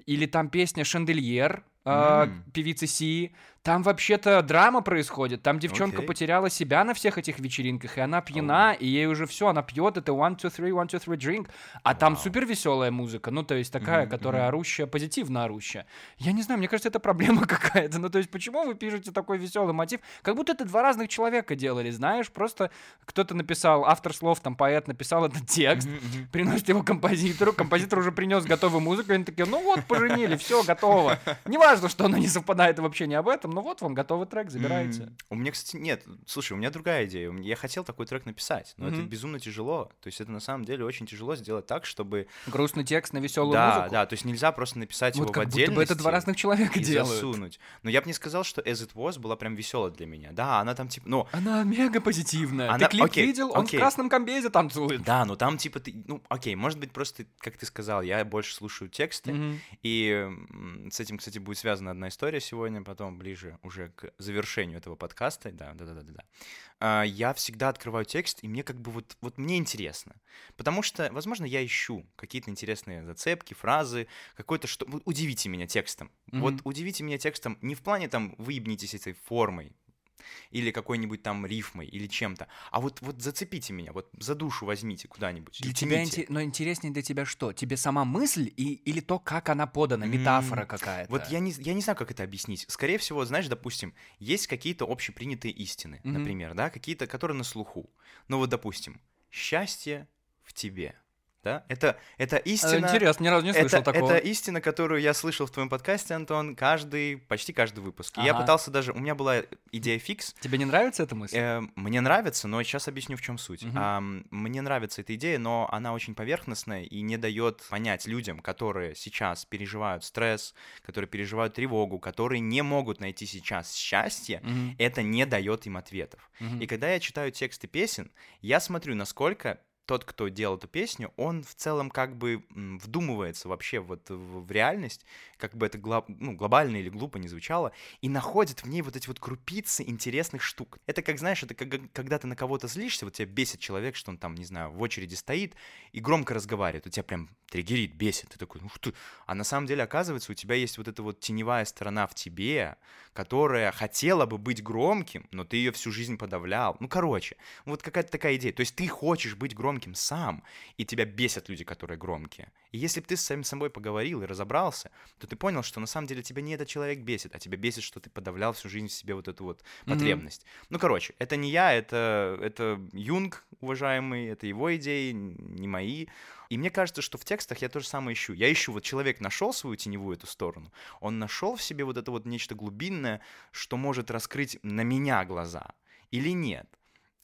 Speaker 1: или там песня Шандельер,
Speaker 2: М.
Speaker 1: певицы Си. Там вообще-то драма происходит. Там девчонка
Speaker 2: Окей.
Speaker 1: потеряла себя на всех этих вечеринках, и она пьяна, и ей уже все, она пьет это one, two, three, one, two, three, drink. А там
Speaker 2: Вау.
Speaker 1: супер веселая музыка, ну, то есть такая,
Speaker 2: Мгм,
Speaker 1: которая
Speaker 2: мгм.
Speaker 1: орущая, позитивно орущая. Я не знаю, мне кажется, это проблема [LAUGHS] какая-то. Ну, то есть, почему вы пишете такой веселый мотив? Как будто это два разных человека делали, знаешь, просто кто-то написал, автор слов, там, поэт написал этот текст,
Speaker 2: мгм.
Speaker 1: приносит его композитору, композитор уже принес готовую музыку, и они такие, ну вот, поженили, все, готово. Неважно, что оно не совпадает вообще не об этом, но вот вам готовый трек, забирайте.
Speaker 2: М, У меня, кстати, нет. Слушай, у меня другая идея. Я хотел такой трек написать, но это
Speaker 1: Мгм.
Speaker 2: безумно тяжело. То есть это на самом деле очень тяжело сделать так, чтобы...
Speaker 1: Грустный текст на веселую
Speaker 2: да,
Speaker 1: музыку.
Speaker 2: да, то есть нельзя просто написать
Speaker 1: Вот
Speaker 2: его
Speaker 1: как
Speaker 2: в
Speaker 1: будто
Speaker 2: отдельности.
Speaker 1: бы это два разных человека
Speaker 2: и
Speaker 1: делают.
Speaker 2: засунуть. Но я бы не сказал, что As It Was была прям веселая для меня. Да, она там типа, ну,
Speaker 1: Она мега позитивная.
Speaker 2: Она-
Speaker 1: Ты клип
Speaker 2: окей,
Speaker 1: видел? Он
Speaker 2: окей.
Speaker 1: в красном комбезе танцует.
Speaker 2: да, но там типа ты, ну, окей, может быть просто, как ты сказал, я больше слушаю тексты,
Speaker 1: Мгм.
Speaker 2: и с этим, кстати, будет связана одна история сегодня, потом ближе уже к завершению этого подкаста, да, да, да, да, да. А, Я всегда открываю текст, и мне как бы вот, вот мне интересно, потому что, возможно, я ищу какие-то интересные зацепки, фразы, какой-то что, вот удивите меня текстом, вот
Speaker 1: Мгм.
Speaker 2: удивите меня текстом не в плане там выебнитесь этой формой, или какой-нибудь там рифмой, или чем-то. А вот, вот зацепите меня, вот за душу возьмите куда-нибудь.
Speaker 1: Для тебя инте- но интереснее для тебя что? Тебе сама мысль и, или то, как она подана, метафора какая-то?
Speaker 2: Вот я не, я не знаю, как это объяснить. Скорее всего, знаешь, допустим, есть какие-то общепринятые истины,
Speaker 1: Мгм.
Speaker 2: например, да, какие-то, которые на слуху. Ну вот, допустим, счастье в тебе. Да? Это, это
Speaker 1: А,
Speaker 2: истина...
Speaker 1: Интересно, ни разу не слышал
Speaker 2: это,
Speaker 1: такого.
Speaker 2: это истина, которую я слышал в твоем подкасте, Антон, каждый, почти каждый выпуск. И я
Speaker 1: Ага.
Speaker 2: пытался даже... У меня была идея фикс.
Speaker 1: Тебе не нравится эта мысль?
Speaker 2: Э, мне нравится, но сейчас объясню, в чем суть.
Speaker 1: Мгм.
Speaker 2: Ам, мне нравится эта идея, но она очень поверхностная и не дает понять людям, которые сейчас переживают стресс, которые переживают тревогу, которые не могут найти сейчас счастье,
Speaker 1: Мгм,
Speaker 2: это не дает им ответов.
Speaker 1: мгм.
Speaker 2: И когда я читаю тексты песен, я смотрю, насколько тот, кто делал эту песню, он в целом как бы вдумывается вообще вот в, реальность, как бы это гло- ну, глобально или глупо не звучало, и находит в ней вот эти вот крупицы интересных штук. Это как, знаешь, это как, когда ты на кого-то злишься, вот тебя бесит человек, что он там, не знаю, в очереди стоит и громко разговаривает, у тебя прям триггерит, бесит, ты такой, ух ты, а на самом деле, оказывается, у тебя есть вот эта вот теневая сторона в тебе, которая хотела бы быть громким, но ты ее всю жизнь подавлял. Ну, короче, вот какая-то такая идея. То есть ты хочешь быть громким сам, и тебя бесят люди, которые громкие. И если бы ты с самим собой поговорил и разобрался, то ты понял, что на самом деле тебя не этот человек бесит, а тебя бесит, что ты подавлял всю жизнь в себе вот эту вот потребность. Ну, короче, это не я, это, это Юнг, уважаемый, это его идеи, не мои. И мне кажется, что в текстах я то же самое ищу. Я ищу, вот человек нашел свою теневую эту сторону, он нашел в себе вот это вот нечто глубинное, что может раскрыть на меня глаза или нет.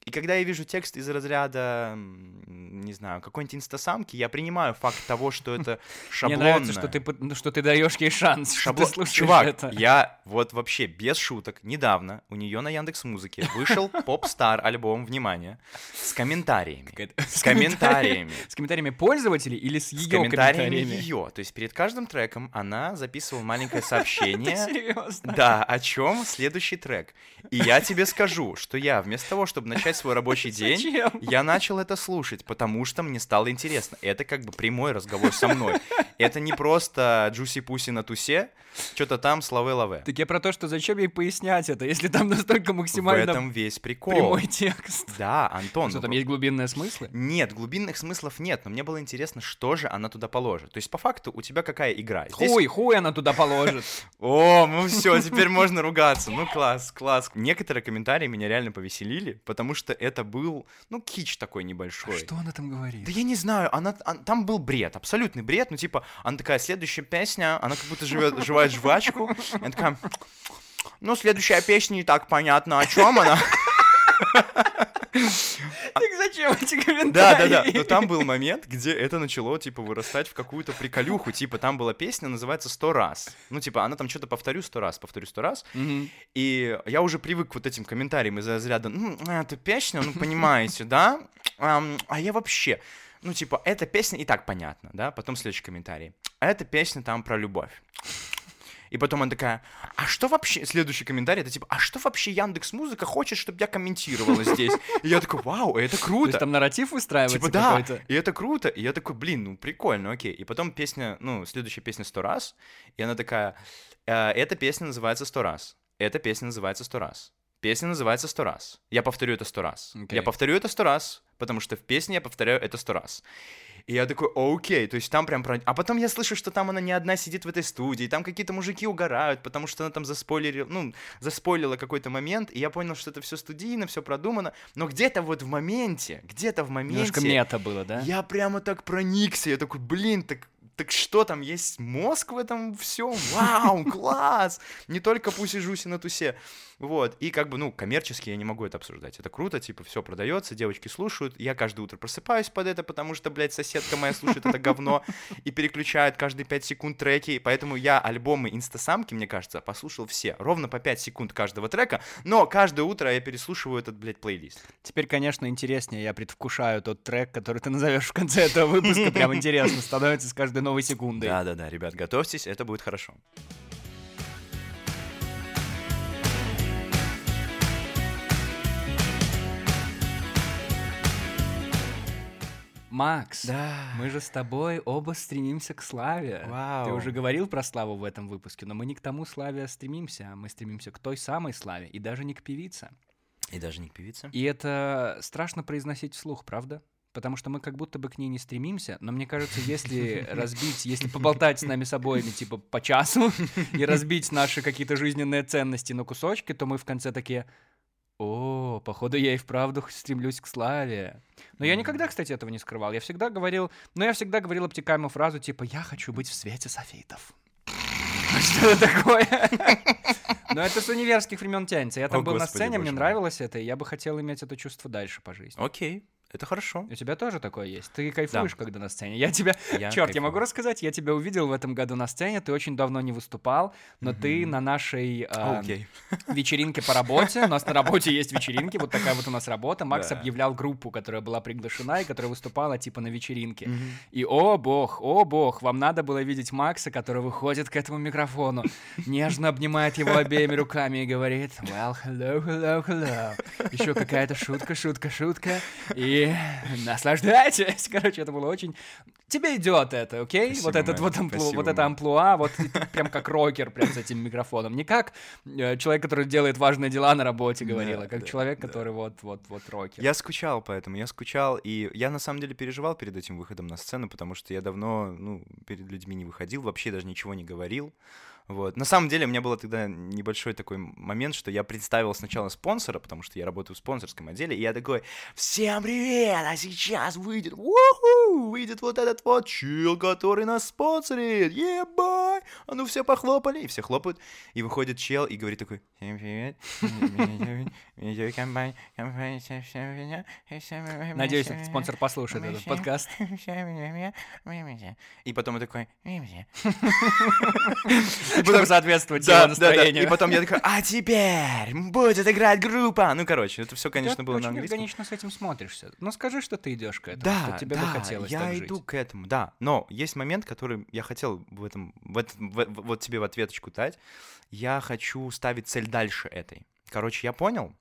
Speaker 2: И когда я вижу текст из разряда, не знаю, какой-нибудь инстасамки, я принимаю факт того, что [LAUGHS] это
Speaker 1: Мне
Speaker 2: шаблонное.
Speaker 1: нравится, что ты, ну, что ты даешь ей шанс, что
Speaker 2: Шаблон.
Speaker 1: ты
Speaker 2: Чувак,
Speaker 1: это.
Speaker 2: я вот вообще без шуток недавно у нее на Яндекс Музыке вышел [LAUGHS] поп-стар альбом, внимание, с комментариями. [LAUGHS] С комментариями.
Speaker 1: С комментариями пользователей или с ее
Speaker 2: комментариями
Speaker 1: комментариями?
Speaker 2: ее. То есть перед каждым треком она записывала маленькое сообщение.
Speaker 1: Серьезно?
Speaker 2: Да, о чем следующий трек. И я тебе скажу, что я вместо того, чтобы начать свой рабочий день,
Speaker 1: Зачем?
Speaker 2: я начал это слушать, потому что мне стало интересно. Это как бы прямой разговор со мной. Это не просто джуси пуси на тусе, что-то там славы лаве.
Speaker 1: Так я про то, что зачем ей пояснять это, если там настолько
Speaker 2: В
Speaker 1: максимально
Speaker 2: этом весь прикол.
Speaker 1: прямой текст.
Speaker 2: Да, Антон.
Speaker 1: Что
Speaker 2: ну
Speaker 1: там есть глубинные смыслы?
Speaker 2: Нет, глубинных смыслов нет, но мне было интересно, что же она туда положит. То есть, по факту, у тебя какая игра? Здесь-
Speaker 1: Хуй, хуй она туда положит. [LAUGHS]
Speaker 2: О, ну все, теперь можно ругаться. Ну класс, класс. Некоторые комментарии меня реально повеселили, потому что это был, ну, кич такой небольшой.
Speaker 1: Что она там говорит?
Speaker 2: Да я не знаю, она, а- там был бред, абсолютный бред, ну типа, она такая, следующая песня, она как будто живет, жевает жвачку, она такая, ну следующая песня не так понятно, о чем она. [LAUGHS]
Speaker 1: Так зачем эти комментарии?
Speaker 2: Да, да, да. Но там был момент, где это начало, типа, вырастать в какую-то приколюху. Типа, там была песня, называется «Сто раз». Ну, типа, она там что-то повторю сто раз, повторю сто раз. И я уже привык к вот этим комментариям из разряда, ну, эта песня, ну, понимаете, да? А я вообще... Ну, типа, эта песня и так понятно, да? Потом следующий комментарий. А эта песня там про любовь. И потом она такая, а что вообще... Следующий комментарий, это типа, а что вообще Яндекс Музыка хочет, чтобы я комментировала здесь? И я такой, вау, это
Speaker 1: То
Speaker 2: круто.
Speaker 1: есть там нарратив выстраивается
Speaker 2: Типа, да, и это круто. И я такой, блин, ну прикольно, окей. И потом песня, ну, следующая песня «Сто раз», и она такая, «Э, эта песня называется «Сто раз», эта песня называется «Сто раз». Песня называется «Сто раз». Я повторю это сто раз.
Speaker 1: Окей.
Speaker 2: Я повторю это сто раз, потому что в песне я повторяю это сто раз. И я такой, окей, то есть там прям про... А потом я слышу, что там она не одна сидит в этой студии, там какие-то мужики угорают, потому что она там заспойлерила, ну, заспойлила какой-то момент, и я понял, что это все студийно, все продумано, но где-то вот в моменте, где-то в моменте...
Speaker 1: Немножко мета было, да?
Speaker 2: Я прямо так проникся, я такой, блин, так, так что там, есть мозг в этом всем? Вау, [LAUGHS] класс! Не только пуси-жуси на тусе. Вот, и как бы, ну, коммерчески я не могу это обсуждать. Это круто, типа, все продается, девочки слушают. Я каждое утро просыпаюсь под это, потому что, блядь, соседка моя слушает это говно и переключает каждые 5 секунд треки. И поэтому я альбомы инстасамки, мне кажется, послушал все. Ровно по 5 секунд каждого трека, но каждое утро я переслушиваю этот, блядь, плейлист.
Speaker 1: Теперь, конечно, интереснее. Я предвкушаю тот трек, который ты назовешь в конце этого выпуска. Прям интересно становится с каждой новой секундой.
Speaker 2: Да-да-да, ребят, готовьтесь, это будет хорошо.
Speaker 1: Макс,
Speaker 2: Да.
Speaker 1: мы же с тобой оба стремимся к славе.
Speaker 2: Вау.
Speaker 1: Ты уже говорил про славу в этом выпуске, но мы не к тому славе стремимся, а мы стремимся к той самой славе, и даже не к певице.
Speaker 2: И даже не к певице.
Speaker 1: И это страшно произносить вслух, правда? Потому что мы как будто бы к ней не стремимся, но мне кажется, если [LAUGHS] разбить, если поболтать с нами с обоими, типа, по часу, [LAUGHS] и разбить наши какие-то жизненные ценности на кусочки, то мы в конце такие, О, походу, я и вправду стремлюсь к славе. Но я никогда, кстати, этого не скрывал. Я всегда говорил, но я всегда говорил обтекаемую фразу типа «Я хочу быть в свете софитов». [LAUGHS] Что это такое? Но это с универских времен тянется. Я там
Speaker 2: О,
Speaker 1: был на сцене, мне нравилось это, и я бы хотел иметь это чувство дальше по жизни.
Speaker 2: Окей, это хорошо.
Speaker 1: У тебя тоже такое есть? Ты кайфуешь, когда на сцене? Я тебя... [LAUGHS]
Speaker 2: Я
Speaker 1: Черт, я могу
Speaker 2: кайфую.
Speaker 1: рассказать, я тебя увидел в этом году на сцене, ты очень давно не выступал, но ты
Speaker 2: Мгм.
Speaker 1: на нашей а,
Speaker 2: Окей. [LAUGHS]
Speaker 1: вечеринке по работе, у нас на работе есть вечеринки, вот такая вот у нас работа, Макс
Speaker 2: Да.
Speaker 1: объявлял группу, которая была приглашена и которая выступала типа на вечеринке.
Speaker 2: Мгм.
Speaker 1: И о бог, о бог, вам надо было видеть Макса, который выходит к этому микрофону, нежно обнимает его обеими руками и говорит «Well, hello, hello, hello». Еще какая-то шутка, шутка, шутка. И [LAUGHS] наслаждайтесь. [LAUGHS] Короче, это было очень... Тебе идет это, окей?
Speaker 2: Спасибо,
Speaker 1: вот этот вот, амплу...
Speaker 2: спасибо,
Speaker 1: вот это амплуа, вот прям как рокер, прям с этим микрофоном. Не как э, человек, который делает важные дела на работе,
Speaker 2: Да,
Speaker 1: говорила, как
Speaker 2: да,
Speaker 1: человек,
Speaker 2: да.
Speaker 1: который вот, вот, вот рокер.
Speaker 2: Я скучал поэтому, я скучал, и я на самом деле переживал перед этим выходом на сцену, потому что я давно, ну, перед людьми не выходил, вообще даже ничего не говорил. Вот. На самом деле у меня был тогда небольшой такой момент, что я представил сначала спонсора, потому что я работаю в спонсорском отделе, и я такой, всем привет, а сейчас выйдет, уху, выйдет вот этот вот чел, который нас спонсорит, ебай, а ну все похлопали, и все хлопают, и выходит чел и говорит такой, привет, всем привет,
Speaker 1: Надеюсь, этот спонсор послушает этот подкаст.
Speaker 2: И потом я такой, [LAUGHS]
Speaker 1: Чтобы соответствовать его
Speaker 2: да, да, да.
Speaker 1: настроению.
Speaker 2: И потом я такой, а теперь будет играть группа. Ну, короче, это все, конечно,
Speaker 1: Ты
Speaker 2: было на английском.
Speaker 1: органично с этим смотришься. Ну скажи, что ты идешь к этому,
Speaker 2: Да,
Speaker 1: что тебе
Speaker 2: да,
Speaker 1: бы хотелось
Speaker 2: я
Speaker 1: так
Speaker 2: иду к этому, да. Но есть момент, который я хотел в этом, в этом- в- в- вот тебе в ответочку дать. Я хочу ставить цель дальше этой. Короче, я понял,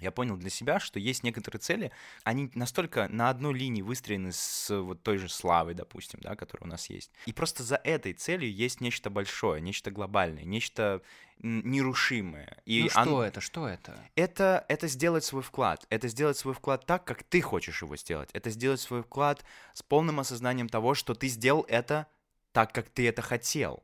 Speaker 2: я понял для себя, что есть некоторые цели, они настолько на одной линии выстроены с вот той же славой, допустим, да, которая у нас есть. И просто за этой целью есть нечто большое, нечто глобальное, нечто нерушимое. И
Speaker 1: Ну что это, что это?
Speaker 2: это, это сделать свой вклад. Это сделать свой вклад так, как ты хочешь его сделать. Это сделать свой вклад с полным осознанием того, что ты сделал это так, как ты это хотел.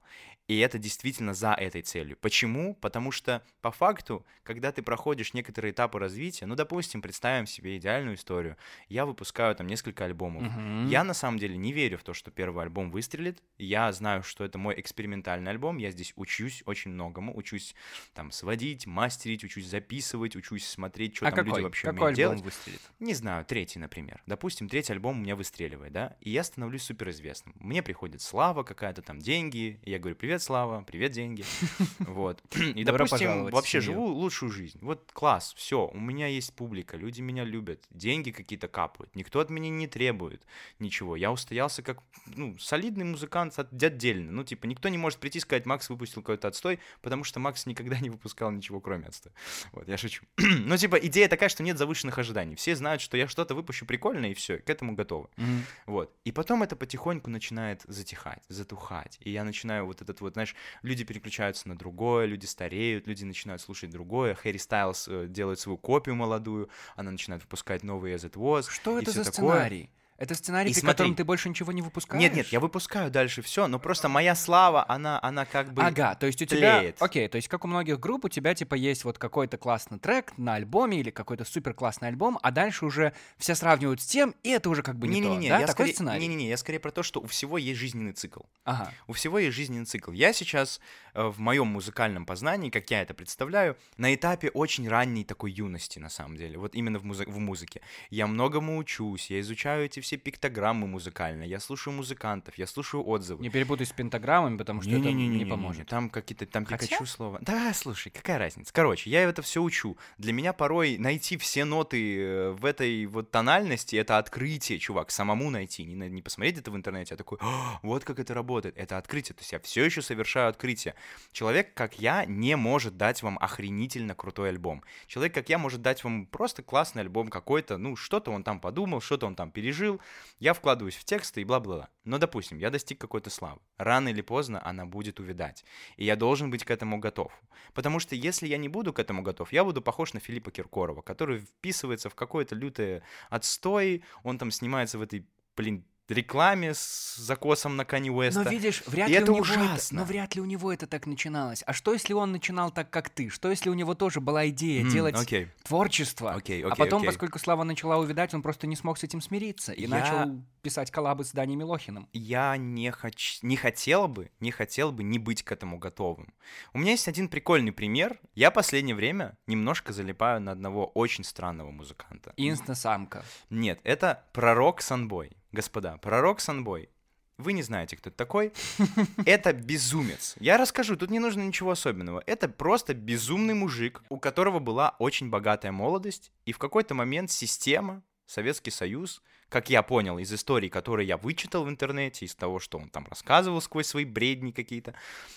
Speaker 2: И это действительно за этой целью. Почему? Потому что по факту, когда ты проходишь некоторые этапы развития, ну, допустим, представим себе идеальную историю. Я выпускаю там несколько альбомов.
Speaker 1: Мгм.
Speaker 2: Я на самом деле не верю в то, что первый альбом выстрелит. Я знаю, что это мой экспериментальный альбом. Я здесь учусь очень многому. Учусь там сводить, мастерить, учусь записывать, учусь смотреть, что
Speaker 1: а
Speaker 2: там
Speaker 1: какой?
Speaker 2: люди вообще
Speaker 1: какой
Speaker 2: умеют
Speaker 1: альбом
Speaker 2: делать.
Speaker 1: выстрелит?
Speaker 2: Не знаю, третий, например. Допустим, третий альбом у меня выстреливает, да, и я становлюсь суперизвестным. Мне приходит слава какая-то там, деньги, я говорю, привет, слава, привет, деньги. [LAUGHS] Вот. [CLEARS THROAT] И,
Speaker 1: Добро
Speaker 2: допустим, вообще живу лучшую жизнь. Вот класс, все, у меня есть публика, люди меня любят, деньги какие-то капают, никто от меня не требует ничего. Я устоялся как, ну, солидный музыкант от- отдельно. Ну, типа, никто не может прийти и сказать, Макс выпустил какой-то отстой, потому что Макс никогда не выпускал ничего, кроме отстоя. Вот, я шучу. [CLEARS THROAT] ну, типа, идея такая, что нет завышенных ожиданий. Все знают, что я что-то выпущу прикольное, и все, к этому готовы.
Speaker 1: Мгм.
Speaker 2: Вот. И потом это потихоньку начинает затихать, затухать. И я начинаю вот этот вот, знаешь, люди переключаются на другое, люди стареют, люди начинают слушать другое. Хэри Стайлз э, делает свою копию молодую, она начинает выпускать новые As It Was.
Speaker 1: Что это за
Speaker 2: такое.
Speaker 1: сценарий? Это сценарий,
Speaker 2: И
Speaker 1: при
Speaker 2: смотри.
Speaker 1: котором ты больше ничего не выпускаешь?
Speaker 2: Нет, нет, я выпускаю дальше все, но просто моя слава, она, она как бы...
Speaker 1: Ага, то есть у тебя...
Speaker 2: тлеет.
Speaker 1: Окей, то есть как у многих групп, у тебя типа есть вот какой-то классный трек на альбоме или какой-то супер классный альбом, а дальше уже все сравнивают с тем, и это уже как бы не,
Speaker 2: Не-не-не,
Speaker 1: то, да?
Speaker 2: я
Speaker 1: Такой
Speaker 2: скорее...
Speaker 1: сценарий?
Speaker 2: Не-не-не, я скорее про то, что у всего есть жизненный цикл.
Speaker 1: Ага.
Speaker 2: У всего есть жизненный цикл. Я сейчас э, в моем музыкальном познании, как я это представляю, на этапе очень ранней такой юности, на самом деле. Вот именно в, музы- в музыке. Я многому учусь, я изучаю эти все пиктограммы музыкальные, я слушаю музыкантов, я слушаю отзывы.
Speaker 1: Не перепутай с пентаграммами, потому что это не, поможет.
Speaker 2: Там какие-то, там
Speaker 1: Хотя?
Speaker 2: Пикачу слова. Да, слушай, какая разница. Короче, я это все учу. Для меня порой найти все ноты э, в этой вот тональности это открытие, чувак, самому найти, не, не посмотреть это в интернете, а такой, «А, вот как это работает. Это открытие. То есть я все еще совершаю открытие. Человек, как я, не может дать вам охренительно крутой альбом. Человек, как я, может дать вам просто классный альбом какой-то, ну, что-то он там подумал, что-то он там пережил. Я вкладываюсь в тексты и бла-бла-бла. Но, допустим, я достиг какой-то славы. Рано или поздно она будет увядать. И я должен быть к этому готов. Потому что если я не буду к этому готов, я буду похож на Филиппа Киркорова, который вписывается в какой-то лютый отстой, он там снимается в этой, блин, рекламе с закосом на Кани Уэста.
Speaker 1: Но видишь, вряд
Speaker 2: И
Speaker 1: ли
Speaker 2: это
Speaker 1: у него это,
Speaker 2: ужасно.
Speaker 1: но вряд ли у него это так начиналось. А что если он начинал так, как ты? Что если у него тоже была идея
Speaker 2: М,
Speaker 1: делать
Speaker 2: Окей,
Speaker 1: творчество?
Speaker 2: окей,
Speaker 1: а
Speaker 2: окей,
Speaker 1: потом,
Speaker 2: окей.
Speaker 1: поскольку слава начала увидать, он просто не смог с этим смириться и
Speaker 2: Я-
Speaker 1: начал писать коллабы с Даней Милохиным.
Speaker 2: я не, хоч... не хотела бы, не хотела бы не быть к этому готовым. У меня есть один прикольный пример. Я последнее время немножко залипаю на одного очень странного музыканта.
Speaker 1: Инста-самка.
Speaker 2: Нет, это пророк Санбой. Господа, пророк Санбой. Вы не знаете, кто это такой. [LAUGHS] Это безумец. Я расскажу, тут не нужно ничего особенного. Это просто безумный мужик, у которого была очень богатая молодость, и в какой-то момент система, Советский Союз, как я понял из историй, которые я вычитал в интернете, из того, что он там рассказывал сквозь свои бредни какие-то,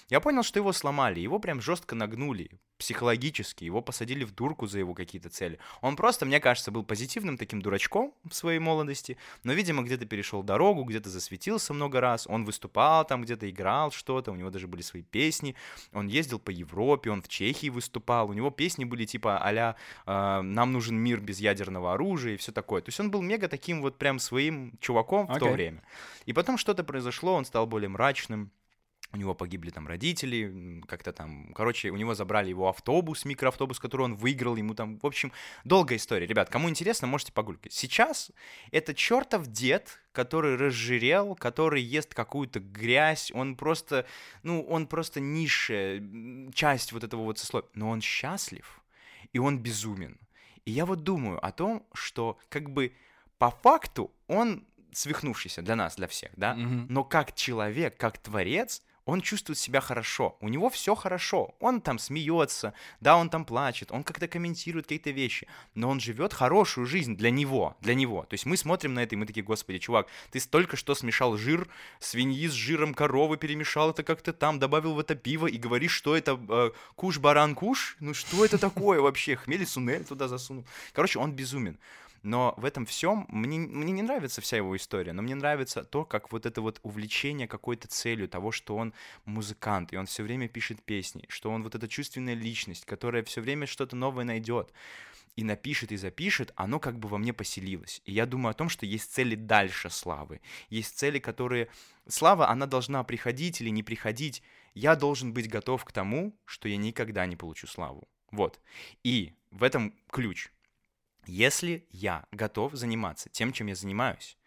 Speaker 2: я понял, что его сломали, его прям жестко нагнули психологически, его посадили в дурку за его какие-то цели. Он просто, мне кажется, был позитивным таким дурачком в своей молодости, но, видимо, где-то перешел дорогу, где-то засветился много раз, он выступал там, где-то играл что-то, у него даже были свои песни, он ездил по Европе, он в Чехии выступал, у него песни были типа а «Нам нужен мир без ядерного оружия» и все такое. То есть он был мега таким вот прям своим чуваком в то время. И потом что-то произошло, он стал более мрачным, у него погибли там родители, как-то там, короче, у него забрали его автобус, микроавтобус, который он выиграл, ему там, в общем, долгая история. Ребят, кому интересно, можете погуглить. Сейчас это чертов дед, который разжирел, который ест какую-то грязь, он просто, ну, он просто низшая часть вот этого вот сословия, но он счастлив, и он безумен. И я вот думаю о том, что как бы по факту он свихнувшийся для нас, для всех, да,
Speaker 1: Мгм.
Speaker 2: но как человек, как творец, он чувствует себя хорошо, у него все хорошо, он там смеется, да, он там плачет, он как-то комментирует какие-то вещи, но он живет хорошую жизнь для него, для него. То есть мы смотрим на это, и мы такие, господи, чувак, ты столько что смешал жир свиньи с жиром коровы, перемешал это как-то там, добавил в это пиво и говоришь, что это э, куш-баран-куш? Ну что это такое вообще? Хмели сунель туда засунул. Короче, он безумен. Но в этом всем мне, мне не нравится вся его история, но мне нравится то, как вот это вот увлечение какой-то целью того, что он музыкант, и он все время пишет песни, что он вот эта чувственная личность, которая все время что-то новое найдет и напишет и запишет, оно как бы во мне поселилось. И я думаю о том, что есть цели дальше славы. Есть цели, которые... Слава, она должна приходить или не приходить. Я должен быть готов к тому, что я никогда не получу славу. Вот. И в этом ключ. Если я готов заниматься тем, чем я занимаюсь,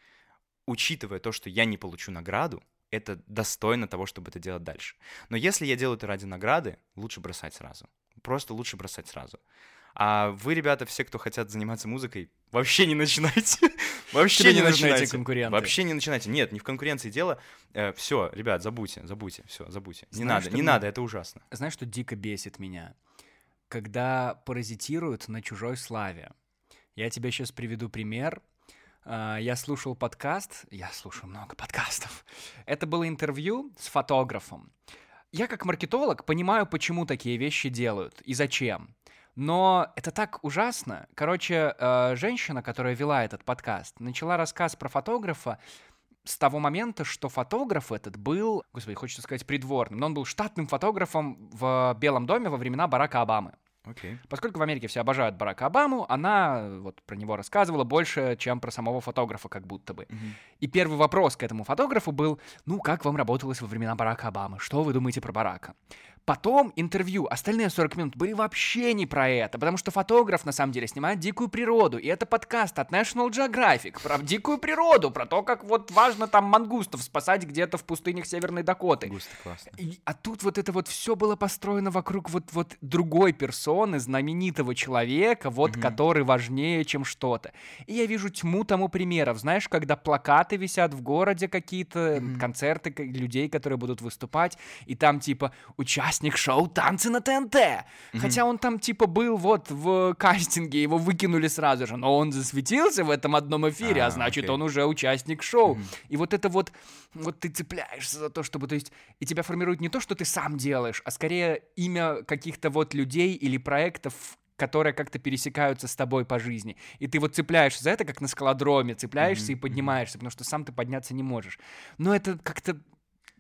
Speaker 2: учитывая то, что я не получу награду, это достойно того, чтобы это делать дальше. Но если я делаю это ради награды, лучше бросать сразу. Просто лучше бросать сразу. А вы, ребята, все, кто хотят заниматься музыкой, вообще не начинайте. [LAUGHS] Вообще
Speaker 1: Тебе
Speaker 2: не начинайте.
Speaker 1: конкуренты.
Speaker 2: Вообще не начинайте. Нет, не в конкуренции дело. Все, ребят, забудьте, забудьте, все, забудьте. Не надо, не надо, это ужасно.
Speaker 1: Знаешь, что дико бесит меня? Когда паразитируют на чужой славе. Я тебе сейчас приведу пример. А, Я слушал подкаст, я слушаю много подкастов. Это было интервью с фотографом. Я как маркетолог понимаю, почему такие вещи делают и зачем. Но это так ужасно. Короче, э, женщина, которая вела этот подкаст, начала рассказ про фотографа с того момента, что фотограф этот был, господи, хочется сказать придворным, но он был штатным фотографом в Белом доме во времена Барака Обамы.
Speaker 2: Окей.
Speaker 1: Поскольку в Америке все обожают Барака Обаму, она э, вот про него рассказывала больше, чем про самого фотографа, как будто бы.
Speaker 2: Мгм.
Speaker 1: И первый вопрос к этому фотографу был, ну, как вам работалось во времена Барака Обамы? Что вы думаете про Барака? Потом интервью, остальные 40 минут были вообще не про это, потому что фотограф на самом деле снимает дикую природу, и это подкаст от National Geographic про дикую природу, про то, как вот важно там мангустов спасать где-то в пустынях Северной Дакоты.
Speaker 2: Густо классно.
Speaker 1: И- а тут вот это вот все было построено вокруг вот, вот другой персоны, знаменитого человека, вот
Speaker 2: Мгм.
Speaker 1: который важнее, чем что-то. И я вижу тьму тому примеров. Знаешь, когда плакаты висят в городе какие-то,
Speaker 2: Мгм.
Speaker 1: концерты людей, которые будут выступать, и там типа участник шоу «Танцы на ТНТ». Хотя он там типа был вот в кастинге, его выкинули сразу же, но он засветился в этом одном эфире, а,
Speaker 2: А,
Speaker 1: значит,
Speaker 2: окей.
Speaker 1: он уже участник шоу.
Speaker 2: Мгм.
Speaker 1: И вот это вот, вот ты цепляешься за то, чтобы, то есть, и тебя формирует не то, что ты сам делаешь, а скорее имя каких-то вот людей или проектов, которые как-то пересекаются с тобой по жизни. И ты вот цепляешься за это, как на скалодроме, цепляешься
Speaker 2: Мгм,
Speaker 1: и поднимаешься, потому что сам ты подняться не можешь. Но это как-то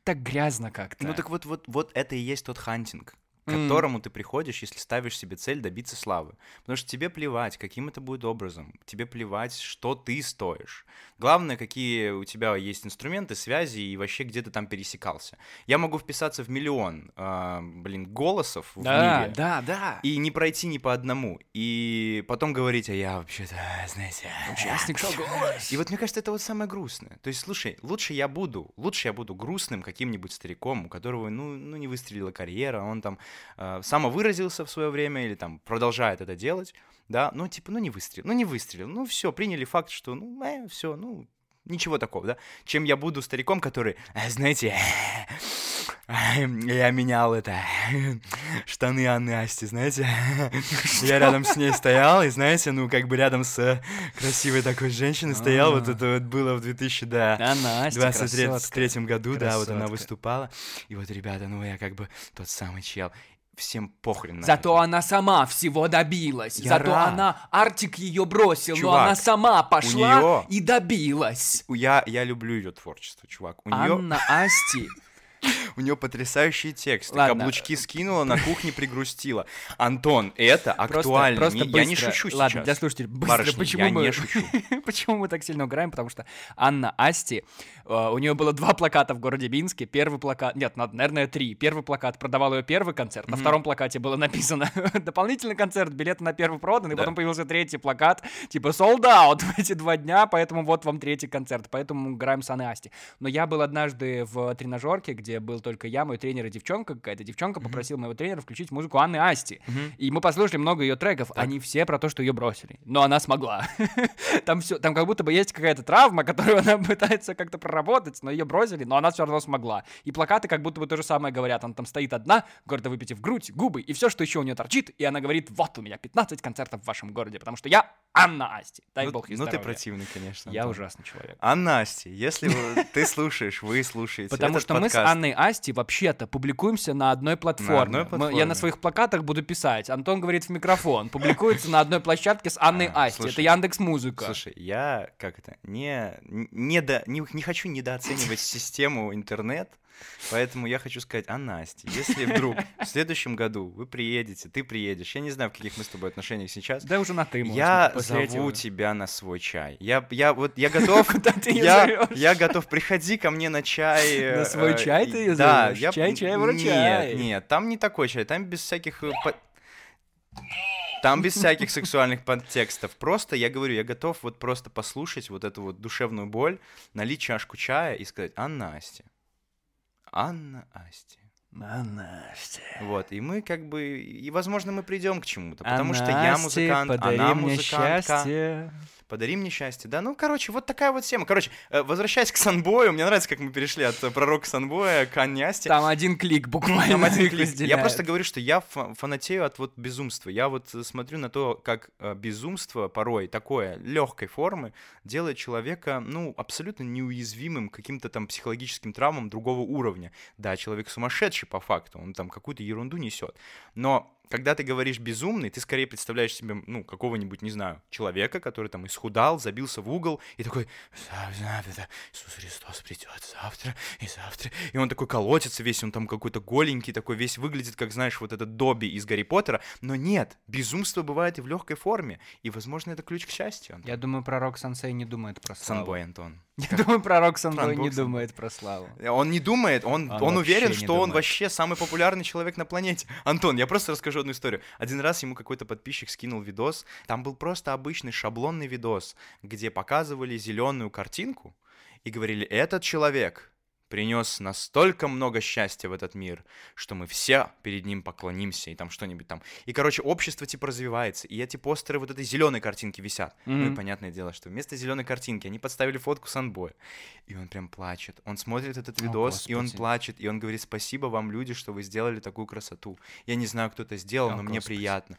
Speaker 1: так грязно как-то.
Speaker 2: Ну так вот, вот, вот это и есть тот hunting. К
Speaker 1: М.
Speaker 2: которому ты приходишь, если ставишь себе цель добиться славы. Потому что тебе плевать, каким это будет образом, тебе плевать, что ты стоишь. Главное, какие у тебя есть инструменты, связи и вообще где ты там пересекался. Я могу вписаться в миллион, а, блин, голосов в
Speaker 1: Да,
Speaker 2: мире.
Speaker 1: да, да.
Speaker 2: И не пройти ни по одному. И потом говорить, а я вообще-то, знаете...
Speaker 1: Участник шоу [LAUGHS] «Голос».
Speaker 2: И вот мне кажется, это вот самое грустное. То есть, слушай, лучше я буду, лучше я буду грустным каким-нибудь стариком, у которого, ну, ну не выстрелила карьера, он там э, самовыразился в свое время или там продолжает это делать, да, ну, типа, ну не выстрелил, ну не выстрелил, ну все, приняли факт, что, ну, э, все, ну, ничего такого, да, чем я буду стариком, который, «А, знаете, [LAUGHS] я менял это, [LAUGHS] штаны Анны Асти, знаете, [LAUGHS] я рядом с ней стоял, и знаете, ну, как бы рядом с э, красивой такой женщиной стоял, вот
Speaker 1: А.
Speaker 2: это вот было в 2000, да,
Speaker 1: А Настя,
Speaker 2: 23
Speaker 1: красотка.
Speaker 2: третьем году, да, вот она выступала. И вот, ребята, ну я как бы тот самый чел. Всем похрен на
Speaker 1: Зато
Speaker 2: это.
Speaker 1: она сама всего добилась.
Speaker 2: Я
Speaker 1: Зато
Speaker 2: рад.
Speaker 1: она Артик ее бросил, но
Speaker 2: Чувак,
Speaker 1: она сама пошла
Speaker 2: неё-
Speaker 1: и добилась.
Speaker 2: Я, я люблю ее творчество, чувак. У нее,
Speaker 1: Анна Асти.
Speaker 2: У нее потрясающие тексты.
Speaker 1: Ладно.
Speaker 2: Каблучки скинула, на кухне пригрустила. Антон, это
Speaker 1: Просто,
Speaker 2: актуально.
Speaker 1: просто
Speaker 2: Не- я не шучу
Speaker 1: Ладно,
Speaker 2: сейчас.
Speaker 1: для слушателей, быстро,
Speaker 2: Барышни,
Speaker 1: почему
Speaker 2: я
Speaker 1: мы...
Speaker 2: не шучу. [LAUGHS]
Speaker 1: почему мы так сильно угораем? Потому что Анна Асти, у нее было два плаката в городе Минске. Первый плакат, нет, надо, наверное, три. Первый плакат продавал ее первый концерт, на
Speaker 2: Мгм.
Speaker 1: втором плакате было [LAUGHS] написано дополнительный концерт, билеты на первый продан, и
Speaker 2: Да.
Speaker 1: потом появился третий плакат, типа sold out [LAUGHS] в эти два дня, поэтому вот вам третий концерт, поэтому мы угораем с Анной Асти. Но я был однажды в тренажерке, где был только я, мой тренер и девчонка какая-то. Девчонка
Speaker 2: Мгм.
Speaker 1: попросила моего тренера включить музыку Анны Асти.
Speaker 2: Мгм.
Speaker 1: И мы послушали много ее треков,
Speaker 2: Так.
Speaker 1: они все про то, что ее бросили. Но она смогла. [LAUGHS] Там все, там как будто бы есть какая-то травма, которую она пытается как-то проработать, но ее бросили, но она все равно смогла. И плакаты как будто бы то же самое говорят. Она там стоит одна, гордо выпитив грудь, губы, и все, что еще у нее торчит, и она говорит: вот у меня 15 концертов в вашем городе, потому что я Анна Асти. Дай
Speaker 2: Ну,
Speaker 1: бог ей
Speaker 2: ну ты
Speaker 1: здоровья.
Speaker 2: противный, конечно.
Speaker 1: Я
Speaker 2: Антон.
Speaker 1: ужасный человек.
Speaker 2: А Настя, если [LAUGHS] ты слушаешь, вы слушаете
Speaker 1: Потому что мы с Анной Асти вообще-то публикуемся на одной платформе. я на своих плакатах буду писать. Антон говорит в микрофон. Публикуется на одной площадке с Анной
Speaker 2: А,
Speaker 1: Асти. Это Яндекс Музыка.
Speaker 2: Слушай, я как это не не, до, не не хочу недооценивать [LAUGHS] систему интернет, поэтому я хочу сказать, а Настя, если вдруг в следующем году вы приедете, ты приедешь, я не знаю, в каких мы с тобой отношениях сейчас,
Speaker 1: Да уже на ты можно
Speaker 2: я зову
Speaker 1: этого.
Speaker 2: тебя на свой чай. Я я вот я готов. [LAUGHS]
Speaker 1: Куда ты
Speaker 2: Я, я готов, приходи ко мне на чай. [LAUGHS]
Speaker 1: На свой
Speaker 2: э,
Speaker 1: чай ты
Speaker 2: Да, я...
Speaker 1: Чай, чай, выручай.
Speaker 2: Нет, нет, там не такой чай, там без всяких... э, Там без всяких сексуальных подтекстов. Просто, я говорю, я готов вот просто послушать вот эту вот душевную боль, налить чашку чая и сказать, Анна Асти. Анна Асти.
Speaker 1: Анна Асти.
Speaker 2: Вот, и мы как бы, и возможно мы придем к чему-то, потому
Speaker 1: Анна
Speaker 2: что я
Speaker 1: Асти,
Speaker 2: музыкант,
Speaker 1: подари
Speaker 2: она
Speaker 1: мне
Speaker 2: музыкантка.
Speaker 1: счастье.
Speaker 2: Подари мне счастье, да? Ну, короче, вот такая вот тема. Короче, э, возвращаясь к Санбою, мне нравится, как мы перешли от э, пророка Санбоя к Анне Асти.
Speaker 1: Там один клик буквально.
Speaker 2: Там один клик. Я просто говорю, что я фа- фанатею от вот безумства. Я вот э, смотрю на то, как безумство порой такое легкой формы делает человека, ну, абсолютно неуязвимым каким-то там психологическим травмам другого уровня. Да, человек сумасшедший по факту, он там какую-то ерунду несет. Но когда ты говоришь безумный, ты скорее представляешь себе, ну, какого-нибудь, не знаю, человека, который там исхудал, забился в угол и такой, завтра Иисус Христос придет завтра и завтра. И он такой колотится весь, он там какой-то голенький, такой весь выглядит, как, знаешь, вот этот Добби из Гарри Поттера. Но нет, безумство бывает и в легкой форме. И, возможно, это ключ к счастью. Антон.
Speaker 1: Я думаю, пророк Сансей не думает про славу.
Speaker 2: Санбой, Антон. [LAUGHS]
Speaker 1: Я думаю, пророк Сансей не думает про славу.
Speaker 2: Он не думает, он,
Speaker 1: Он
Speaker 2: он, уверен, что он
Speaker 1: думает.
Speaker 2: вообще самый популярный человек на планете. [LAUGHS] Антон, я просто расскажу одну историю. Один раз ему какой-то подписчик скинул видос. Там был просто обычный шаблонный видос, где показывали зеленую картинку и говорили, этот человек принес настолько много счастья в этот мир, что мы все перед ним поклонимся, и там что-нибудь там. И, короче, общество типа развивается, и эти постеры вот этой зеленой картинки висят. Ну и понятное дело, что вместо зеленой картинки они подставили фотку Санбоя. И он прям плачет. Он смотрит этот
Speaker 1: О,
Speaker 2: видос, и он плачет, и он говорит, спасибо вам, люди, что вы сделали такую красоту. Я не знаю, кто это сделал,
Speaker 1: О,
Speaker 2: но мне
Speaker 1: Господи.
Speaker 2: приятно.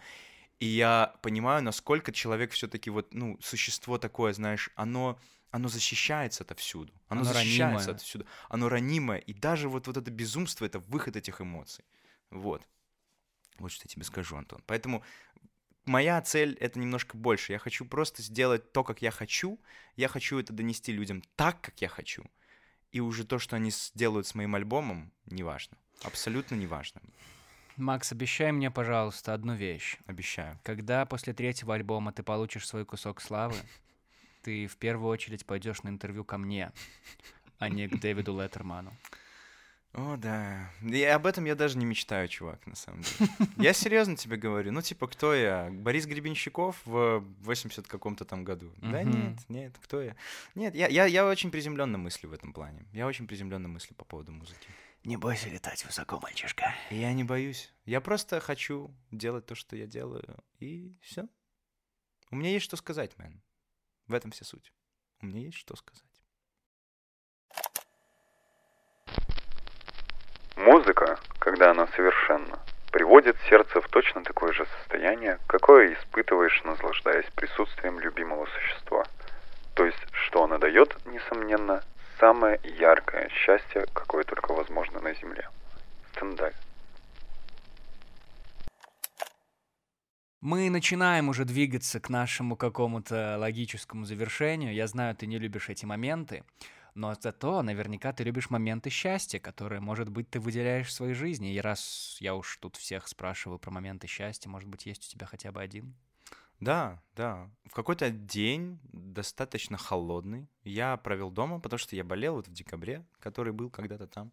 Speaker 2: И я понимаю, насколько человек все-таки вот, ну, существо такое, знаешь, оно, оно защищается отовсюду. Оно,
Speaker 1: Оно
Speaker 2: защищается
Speaker 1: ранимое.
Speaker 2: отовсюду. Оно ранимое. И даже вот, вот это безумство — это выход этих эмоций. Вот. Вот что я тебе скажу, Антон. Поэтому моя цель — это немножко больше. Я хочу просто сделать то, как я хочу. Я хочу это донести людям так, как я хочу. И уже то, что они сделают с моим альбомом, неважно. Абсолютно неважно.
Speaker 1: Макс, обещай мне, пожалуйста, одну вещь.
Speaker 2: Обещаю.
Speaker 1: Когда после третьего альбома ты получишь свой кусок славы, [LAUGHS] ты в первую очередь пойдешь на интервью ко мне, а не к Дэвиду Леттерману.
Speaker 2: О, да. И об этом я даже не мечтаю, чувак, на самом деле. Я серьезно тебе говорю. Ну, типа, кто я? Борис Гребенщиков в 80 каком-то там году. Да
Speaker 1: Мгм.
Speaker 2: нет, нет, кто я? Нет, я, я, я очень приземленно мыслю в этом плане. Я очень приземленно мыслю по поводу музыки.
Speaker 1: Не бойся летать высоко, мальчишка.
Speaker 2: Я не боюсь. Я просто хочу делать то, что я делаю, и все. У меня есть что сказать, мэн. В этом вся суть. У меня есть что сказать.
Speaker 3: Музыка, когда она совершенна, приводит сердце в точно такое же состояние, какое испытываешь, наслаждаясь присутствием любимого существа. То есть, что она дает, несомненно, самое яркое счастье, какое только возможно на Земле. Стендаль.
Speaker 1: Мы начинаем уже двигаться к нашему какому-то логическому завершению. Я знаю, ты не любишь эти моменты, но зато наверняка ты любишь моменты счастья, которые, может быть, ты выделяешь в своей жизни. И раз я уж тут всех спрашиваю про моменты счастья, может быть, есть у тебя хотя бы один?
Speaker 2: Да, да. В какой-то день, достаточно холодный, я провел дома, потому что я болел вот в декабре, который был когда-то там.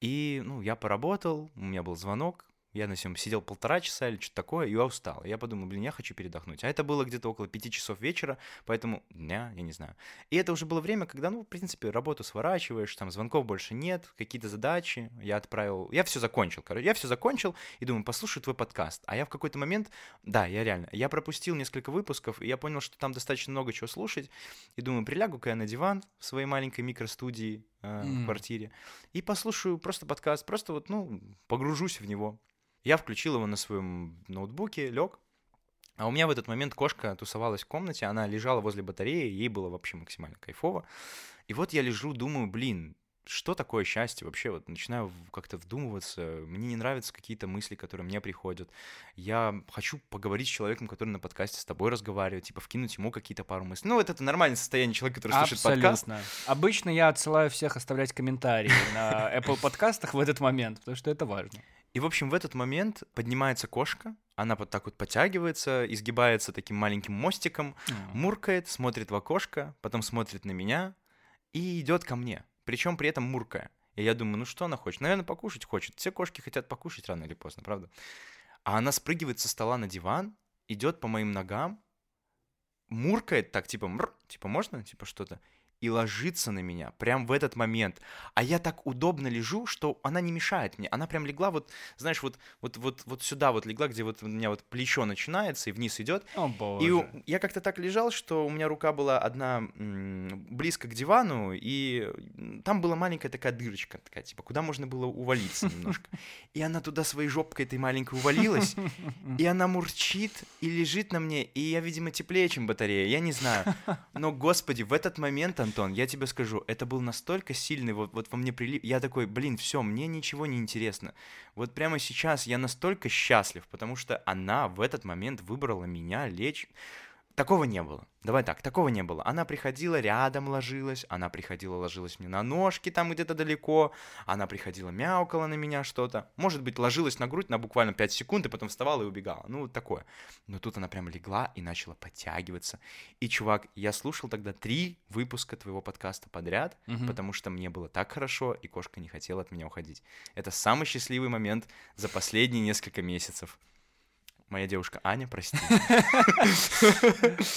Speaker 2: И, ну, я поработал, у меня был звонок, я на всем сидел полтора часа или что-то такое, и я устал. Я подумал, блин, я хочу передохнуть. А это было где-то около пяти часов вечера, поэтому дня, я не знаю. И это уже было время, когда, ну, в принципе, работу сворачиваешь, там звонков больше нет, какие-то задачи. Я отправил, я все закончил, короче, я все закончил, и думаю, послушай твой подкаст. А я в какой-то момент, да, я реально, я пропустил несколько выпусков, и я понял, что там достаточно много чего слушать, и думаю, прилягу-ка я на диван в своей маленькой микростудии э, в квартире и послушаю просто подкаст, просто вот, ну, погружусь в него. Я включил его на своем ноутбуке, лег. А у меня в этот момент кошка тусовалась в комнате, она лежала возле батареи, ей было вообще максимально кайфово. И вот я лежу, думаю, блин, что такое счастье вообще? Вот начинаю как-то вдумываться. Мне не нравятся какие-то мысли, которые мне приходят. Я хочу поговорить с человеком, который на подкасте с тобой разговаривает, типа вкинуть ему какие-то пару мыслей. Ну, вот это нормальное состояние человека, который слушает подкаст.
Speaker 1: Абсолютно. Обычно я отсылаю всех оставлять комментарии на Apple подкастах в этот момент, потому что это важно.
Speaker 2: И, в общем, в этот момент поднимается кошка, она вот так вот подтягивается, изгибается таким маленьким мостиком, муркает, смотрит в окошко, потом смотрит на меня и идет ко мне. Причем при этом муркая. И я думаю, ну что она хочет? Наверное, покушать хочет. Все кошки хотят покушать рано или поздно, правда? А она спрыгивает со стола на диван, идет по моим ногам, муркает так, типа, мр, типа, можно, типа, что-то, и ложится на меня прям в этот момент. А я так удобно лежу, что она не мешает мне. Она прям легла вот, знаешь, вот, вот, вот, вот сюда вот легла, где вот у меня вот плечо начинается и вниз идет.
Speaker 1: О, боже.
Speaker 2: И я как-то так лежал, что у меня рука была одна м, близко к дивану, и там была маленькая такая дырочка, такая, типа, куда можно было увалиться немножко. И она туда своей жопкой этой маленькой увалилась, [LAUGHS] и она мурчит и лежит на мне, и я, видимо, теплее, чем батарея, я не знаю. Но, господи, в этот момент, Антон, я тебе скажу, это был настолько сильный вот, вот во мне прилив. Я такой, блин, все, мне ничего не интересно. Вот прямо сейчас я настолько счастлив, потому что она в этот момент выбрала меня лечь. Такого не было. Давай так, такого не было. Она приходила рядом, ложилась, она приходила, ложилась мне на ножки там где-то далеко, она приходила, мяукала на меня что-то. Может быть, ложилась на грудь на буквально 5 секунд и потом вставала и убегала. Ну, вот такое. Но тут она прям легла и начала подтягиваться. И, чувак, я слушал тогда три выпуска твоего подкаста подряд,
Speaker 1: Мгм.
Speaker 2: потому что мне было так хорошо, и кошка не хотела от меня уходить. Это самый счастливый момент за последние несколько месяцев. Моя девушка Аня, прости.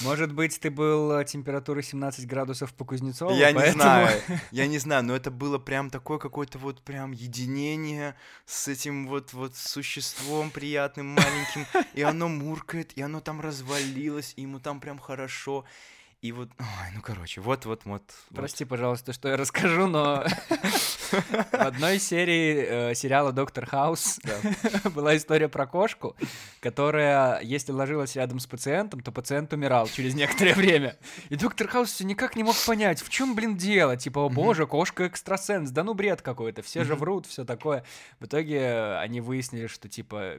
Speaker 2: [LAUGHS]
Speaker 1: Может быть, ты был э, температуры 17 градусов по Кузнецову?
Speaker 2: Я не знаю, [LAUGHS] я не знаю, но это было прям такое какое-то вот прям единение с этим вот вот существом приятным маленьким, и оно муркает, и оно там развалилось, и ему там прям хорошо. И вот, ой, ну короче, вот, вот, вот.
Speaker 1: Прости, пожалуйста, что я расскажу, но в одной серии э, сериала «Доктор Хаус» [LAUGHS] была история про кошку, которая, если ложилась рядом с пациентом, то пациент умирал через некоторое время. И доктор Хаус все никак не мог понять, в чем, блин, дело. Типа, о боже, кошка экстрасенс, да ну бред какой-то, все же врут, все такое. В итоге они выяснили, что, типа,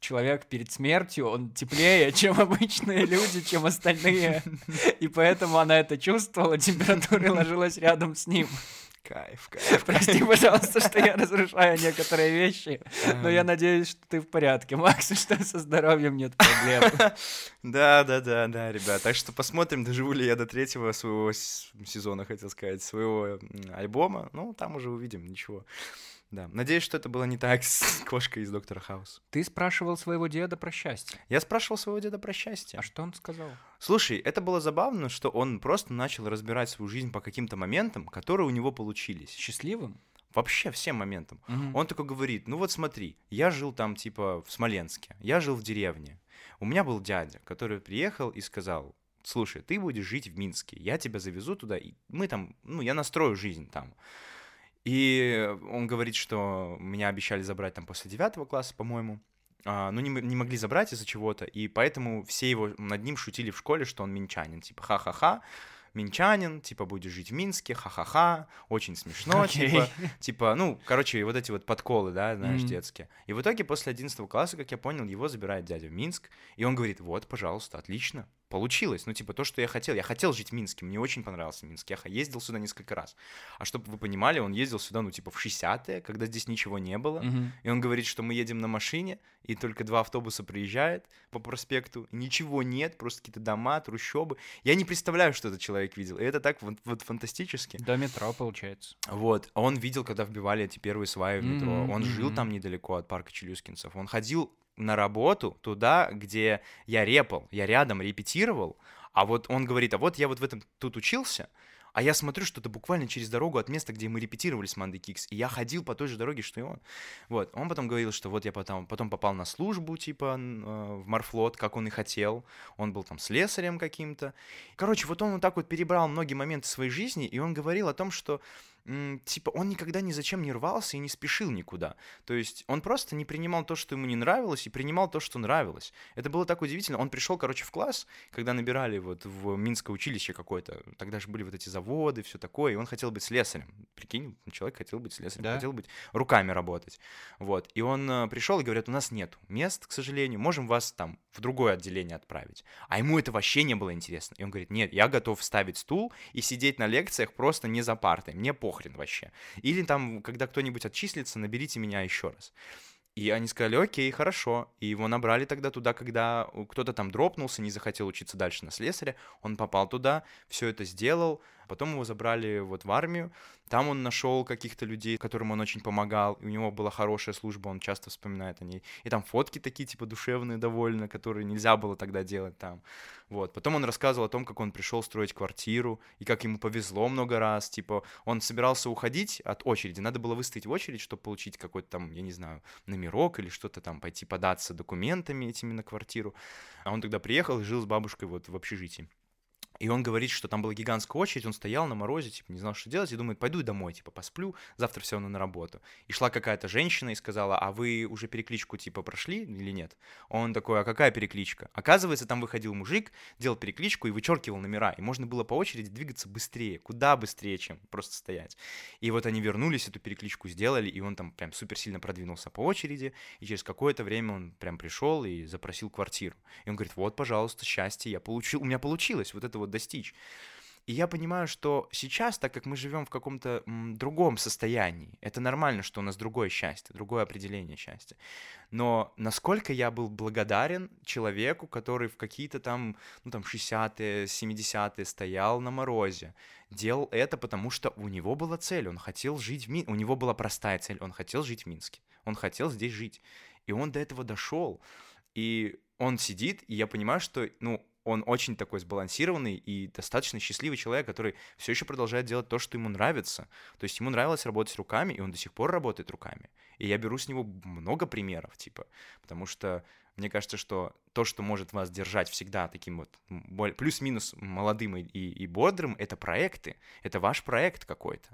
Speaker 1: человек перед смертью, он теплее, [LAUGHS] чем обычные люди, чем остальные. И поэтому она это чувствовала, температура ложилась рядом с ним.
Speaker 2: Кайф, кайф. [LAUGHS]
Speaker 1: Прости, пожалуйста, что я разрушаю некоторые вещи, но я надеюсь, что ты в порядке, Макс, и что со здоровьем нет проблем. [LAUGHS]
Speaker 2: Да, да, да, да, ребят. Так что посмотрим, доживу ли я до третьего своего сезона, хотел сказать, своего альбома. Ну, там уже увидим, ничего. Да. Надеюсь, что это было не так [LAUGHS] с кошкой из Доктора Хаус.
Speaker 1: Ты спрашивал своего деда про счастье.
Speaker 2: Я спрашивал своего деда про счастье.
Speaker 1: А что он сказал?
Speaker 2: Слушай, это было забавно, что он просто начал разбирать свою жизнь по каким-то моментам, которые у него получились.
Speaker 1: Счастливым?
Speaker 2: Вообще всем моментам.
Speaker 1: Мгм.
Speaker 2: Он такой говорит, ну вот смотри, я жил там типа в Смоленске, я жил в деревне. У меня был дядя, который приехал и сказал, слушай, ты будешь жить в Минске, я тебя завезу туда, и мы там, ну я настрою жизнь там. И он говорит, что меня обещали забрать там после девятого класса, по-моему. А, ну, не, не могли забрать из-за чего-то, и поэтому все его над ним шутили в школе, что он минчанин. Типа, ха-ха-ха, минчанин, типа, будешь жить в Минске, ха-ха-ха, очень смешно,
Speaker 1: Окей.
Speaker 2: типа, типа, ну, короче, вот эти вот подколы, да, знаешь,
Speaker 1: Мгм.
Speaker 2: детские. И в итоге после 11 класса, как я понял, его забирает дядя в Минск, и он говорит, вот, пожалуйста, отлично, получилось. Ну, типа, то, что я хотел. Я хотел жить в Минске, мне очень понравился Минск. Я ездил сюда несколько раз. А чтобы вы понимали, он ездил сюда, ну, типа, в 60-е, когда здесь ничего не было.
Speaker 1: Мгм.
Speaker 2: И он говорит, что мы едем на машине, и только два автобуса приезжают по проспекту, ничего нет, просто какие-то дома, трущобы. Я не представляю, что этот человек видел. И это так вот, вот фантастически.
Speaker 1: До метро, получается.
Speaker 2: Вот, а он видел, когда вбивали эти первые сваи в метро.
Speaker 1: Мгм,
Speaker 2: Он жил
Speaker 1: мгм.
Speaker 2: там недалеко от парка Челюскинцев. Он ходил на работу туда, где я репал, я рядом репетировал. А вот он говорит, а вот я вот в этом тут учился, а я смотрю, что это буквально через дорогу от места, где мы репетировали с Мандой Кикс. И я ходил по той же дороге, что и он. Вот. Он потом говорил, что вот я потом, потом попал на службу, типа, э, в морфлот, как он и хотел. Он был там слесарем каким-то. Короче, вот он вот так вот перебрал многие моменты своей жизни, и он говорил о том, что типа он никогда ни зачем не рвался и не спешил никуда. То есть он просто не принимал то, что ему не нравилось, и принимал то, что нравилось. Это было так удивительно. Он пришел, короче, в класс, когда набирали вот в Минское училище какое-то. Тогда же были вот эти заводы, все такое, и он хотел быть слесарем. Прикинь, человек хотел быть слесарем,
Speaker 1: Да.
Speaker 2: хотел быть руками работать. Вот. И он э, пришел и говорит, у нас нет мест, к сожалению, можем вас там в другое отделение отправить. А ему это вообще не было интересно. И он говорит, нет, я готов ставить стул и сидеть на лекциях просто не за партой, мне похрен вообще. Или там, когда кто-нибудь отчислится, наберите меня еще раз. И они сказали, окей, хорошо. И его набрали тогда туда, когда кто-то там дропнулся, не захотел учиться дальше на слесаря. Он попал туда, все это сделал. Потом его забрали вот в армию. Там он нашел каких-то людей, которым он очень помогал. И у него была хорошая служба, он часто вспоминает о ней. И там фотки такие, типа, душевные довольно, которые нельзя было тогда делать там. Вот. Потом он рассказывал о том, как он пришел строить квартиру, и как ему повезло много раз. Типа, он собирался уходить от очереди. Надо было выстоять в очередь, чтобы получить какой-то там, я не знаю, номерок или что-то там, пойти податься документами этими на квартиру. А он тогда приехал и жил с бабушкой вот в общежитии. И он говорит, что там была гигантская очередь, он стоял на морозе, типа, не знал, что делать, и думает, пойду домой, типа, посплю, завтра все равно на работу. И шла какая-то женщина и сказала, а вы уже перекличку, типа, прошли или нет? Он такой, а какая перекличка? Оказывается, там выходил мужик, делал перекличку и вычеркивал номера, и можно было по очереди двигаться быстрее, куда быстрее, чем просто стоять. И вот они вернулись, эту перекличку сделали, и он там прям супер сильно продвинулся по очереди, и через какое-то время он прям пришел и запросил квартиру. И он говорит, вот, пожалуйста, счастье, я получил, у меня получилось вот это вот достичь. И я понимаю, что сейчас, так как мы живем в каком-то другом состоянии, это нормально, что у нас другое счастье, другое определение счастья. Но насколько я был благодарен человеку, который в какие-то там, ну там 60-е, 70-е стоял на морозе, делал это, потому что у него была цель, он хотел жить в Минске, у него была простая цель, он хотел жить в Минске, он хотел здесь жить. И он до этого дошел, и он сидит, и я понимаю, что, ну, он очень такой сбалансированный и достаточно счастливый человек, который все еще продолжает делать то, что ему нравится. То есть ему нравилось работать руками, и он до сих пор работает руками. И я беру с него много примеров, типа, потому что мне кажется, что то, что может вас держать всегда таким вот плюс-минус молодым и, и бодрым, это проекты, это ваш проект какой-то.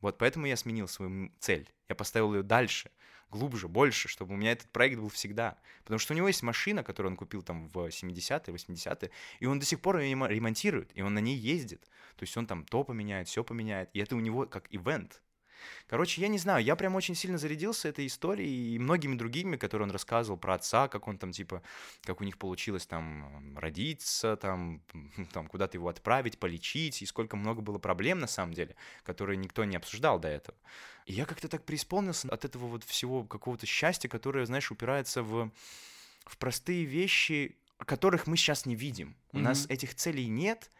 Speaker 2: Вот поэтому я сменил свою цель. Я поставил ее дальше, глубже, больше, чтобы у меня этот проект был всегда. Потому что у него есть машина, которую он купил там в 70-е, 80-е, и он до сих пор ее ремонтирует, и он на ней ездит. То есть он там то поменяет, все поменяет, и это у него как ивент. Короче, я не знаю, я прям очень сильно зарядился этой историей и многими другими, которые он рассказывал про отца, как он там, типа, как у них получилось там родиться, там, [LAUGHS] там куда-то его отправить, полечить, и сколько много было проблем на самом деле, которые никто не обсуждал до этого. И я как-то так преисполнился от этого вот всего какого-то счастья, которое, знаешь, упирается в, в простые вещи, которых мы сейчас не видим. У
Speaker 1: Мгм.
Speaker 2: нас этих целей нет,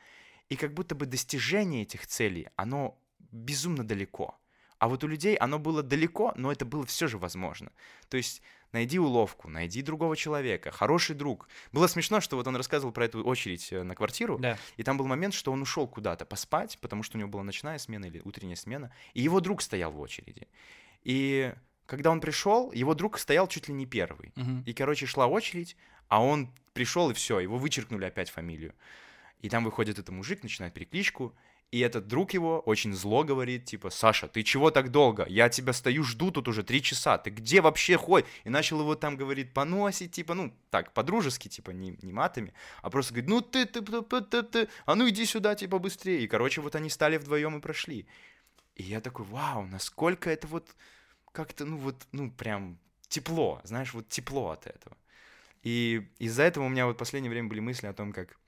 Speaker 2: и как будто бы достижение этих целей, оно безумно далеко. А вот у людей оно было далеко, но это было все же возможно. То есть найди уловку, найди другого человека, хороший друг. Было смешно, что вот он рассказывал про эту очередь э, на квартиру,
Speaker 1: Да.
Speaker 2: и там был момент, что он ушел куда-то поспать, потому что у него была ночная смена или утренняя смена, и его друг стоял в очереди. И когда он пришел, его друг стоял чуть ли не первый.
Speaker 1: Мгм.
Speaker 2: И, короче, шла очередь, а он пришел, и все, его вычеркнули опять фамилию. И там выходит этот мужик, начинает перекличку, и этот друг его очень зло говорит, типа, Саша, ты чего так долго? Я тебя стою, жду тут уже три часа, ты где вообще ходишь? И начал его там, говорит, поносить, типа, ну, так, по-дружески, типа, не, не матами, а просто говорит, ну ты, ты, ты, ты, ты, ты, а ну иди сюда, типа, быстрее. И, короче, вот они стали вдвоем и прошли. И я такой, вау, насколько это вот как-то, ну вот, ну прям тепло, знаешь, вот тепло от этого. И из-за этого у меня вот в последнее время были мысли о том, как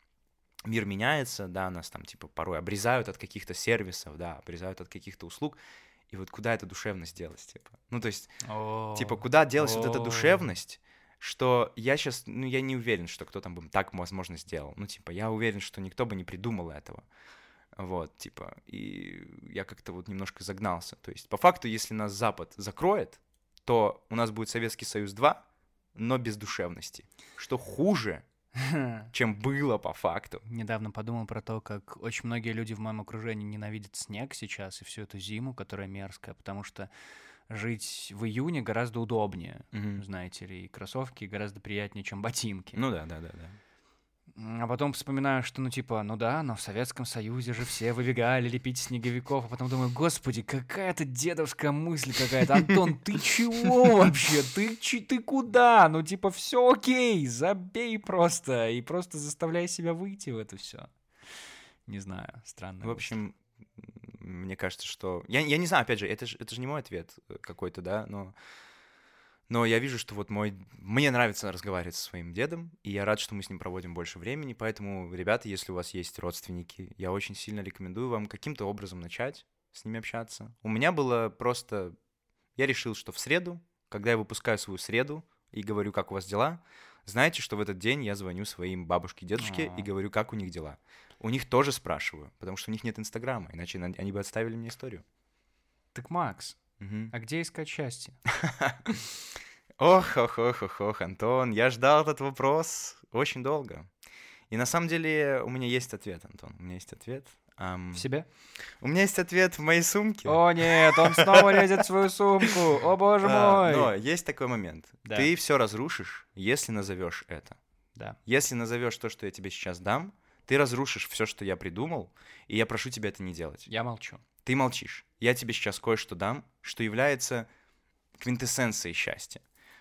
Speaker 2: мир меняется, да, нас там типа порой обрезают от каких-то сервисов, да, обрезают от каких-то услуг, и вот куда эта душевность делась, типа? Ну, то есть, типа,
Speaker 1: О,
Speaker 2: куда делась вот эта душевность, что я сейчас, ну, я не уверен, что кто там бы так, возможно, сделал. Ну, типа, я уверен, что никто бы не придумал этого. Вот, типа, и я как-то вот немножко загнался. То есть, по факту, если нас Запад закроет, то у нас будет Советский Союз 2, но без душевности. Что хуже, [LAUGHS] чем было по факту.
Speaker 1: Недавно подумал про то, как очень многие люди в моем окружении ненавидят снег сейчас и всю эту зиму, которая мерзкая, потому что жить в июне гораздо удобнее, знаете ли, и кроссовки гораздо приятнее, чем ботинки.
Speaker 2: Ну да, да, да, да.
Speaker 1: А потом вспоминаю, что, ну, типа, ну да, но в Советском Союзе же все выбегали лепить снеговиков, а потом думаю, господи, какая-то дедовская мысль какая-то. Антон, ты чего вообще? Ты, чи- ты куда? Ну, типа, все окей, забей просто, и просто заставляй себя выйти в это все. Не знаю, странно.
Speaker 2: В общем, мне кажется, что... Я, я не знаю, опять же, это же, это же не мой ответ э, какой-то, да, но... Но я вижу, что вот мой... Мне нравится разговаривать со своим дедом, и я рад, что мы с ним проводим больше времени, поэтому, ребята, если у вас есть родственники, я очень сильно рекомендую вам каким-то образом начать с ними общаться. У меня было просто... Я решил, что в среду, когда я выпускаю свою среду и говорю, как у вас дела, знаете, что в этот день я звоню своим бабушке и дедушке и
Speaker 1: А.
Speaker 2: говорю, как у них дела. У них тоже спрашиваю, потому что у них нет Инстаграма, иначе на- они бы отставили мне историю.
Speaker 1: Так, Макс, А где искать счастье? [LAUGHS]
Speaker 2: Ох, ох, ох, ох, ох, Антон, я ждал этот вопрос очень долго. И на самом деле у меня есть ответ, Антон, у меня есть ответ. Ам,
Speaker 1: В себе?
Speaker 2: У меня есть ответ в моей сумке.
Speaker 1: О, нет, он снова лезет в свою сумку. О, [LAUGHS] боже мой.
Speaker 2: Но есть такой момент. Ты все разрушишь, если назовешь это.
Speaker 1: Да.
Speaker 2: Если назовешь то, что я тебе сейчас дам, ты разрушишь все, что я придумал, и я прошу тебя это не делать.
Speaker 1: Я молчу.
Speaker 2: Ты молчишь. Я тебе сейчас кое-что дам, что является квинтэссенцией счастья,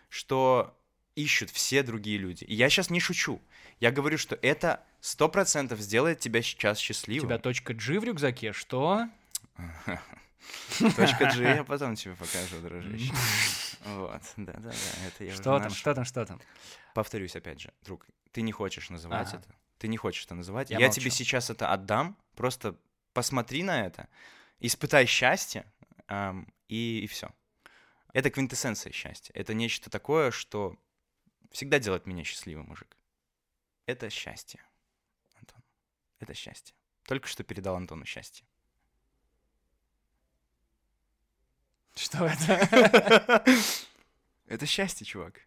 Speaker 2: что ищут все другие люди. И я сейчас не шучу. Я говорю, что это сто процентов сделает тебя сейчас
Speaker 1: У
Speaker 2: счастливым.
Speaker 1: тебя точка G в рюкзаке, что? [LAUGHS]
Speaker 2: Точка G я потом тебе покажу, дружище. [LAUGHS] Вот, да-да-да, это я
Speaker 1: Что там, что там, что там?
Speaker 2: Повторюсь опять же, друг, ты не хочешь называть это. Ты не хочешь это называть.
Speaker 1: Я
Speaker 2: тебе сейчас это отдам. Просто посмотри на это, испытай счастье, ам, и, все. Это квинтэссенция счастья. Это нечто такое, что всегда делает меня счастливым, мужик. Это счастье, Антон. Это счастье. Только что передал Антону счастье.
Speaker 1: Что это?
Speaker 2: Это счастье, чувак.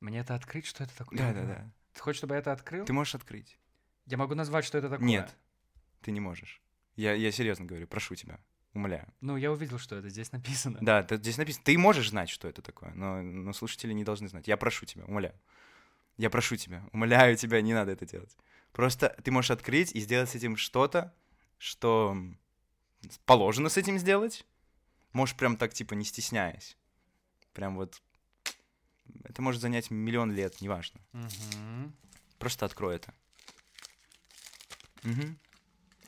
Speaker 1: Мне это открыть, что это такое?
Speaker 2: Да-да-да.
Speaker 1: Ты хочешь, чтобы я это открыл?
Speaker 2: Ты можешь открыть.
Speaker 1: Я могу назвать, что это такое?
Speaker 2: Нет, ты не можешь. Я, я серьезно говорю, прошу тебя, умоляю.
Speaker 1: Ну, я увидел, что это здесь написано.
Speaker 2: Да, тут здесь написано. Ты можешь знать, что это такое, но, но слушатели не должны знать. Я прошу тебя, умоляю. Я прошу тебя, умоляю тебя, не надо это делать. Просто ты можешь открыть и сделать с этим что-то, что положено с этим сделать. Можешь прям так, типа, не стесняясь. Прям вот... Это может занять миллион лет, неважно.
Speaker 1: Мгм.
Speaker 2: Просто открой это. Мгм.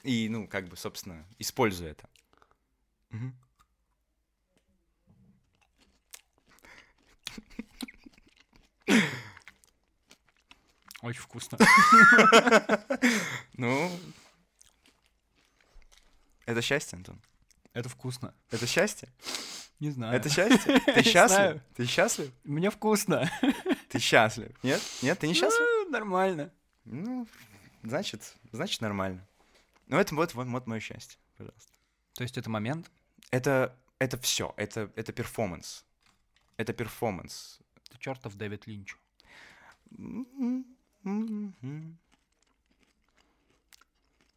Speaker 2: И, ну, как бы, собственно, использую это. Угу.
Speaker 1: Очень вкусно.
Speaker 2: Ну, это счастье, Антон.
Speaker 1: Это вкусно.
Speaker 2: Это счастье?
Speaker 1: Не знаю.
Speaker 2: Это [LAUGHS] счастье? Ты счастлив? Ты счастлив?
Speaker 1: Мне вкусно.
Speaker 2: Ты счастлив? Нет? Нет, ты не счастлив?
Speaker 1: Ну, нормально.
Speaker 2: Ну, значит, значит нормально. Ну, это вот, вот, вот мое счастье, пожалуйста.
Speaker 1: То есть это момент?
Speaker 2: Это, это все, это, это перформанс. Это перформанс.
Speaker 1: Ты чертов Дэвид Линч.
Speaker 2: Но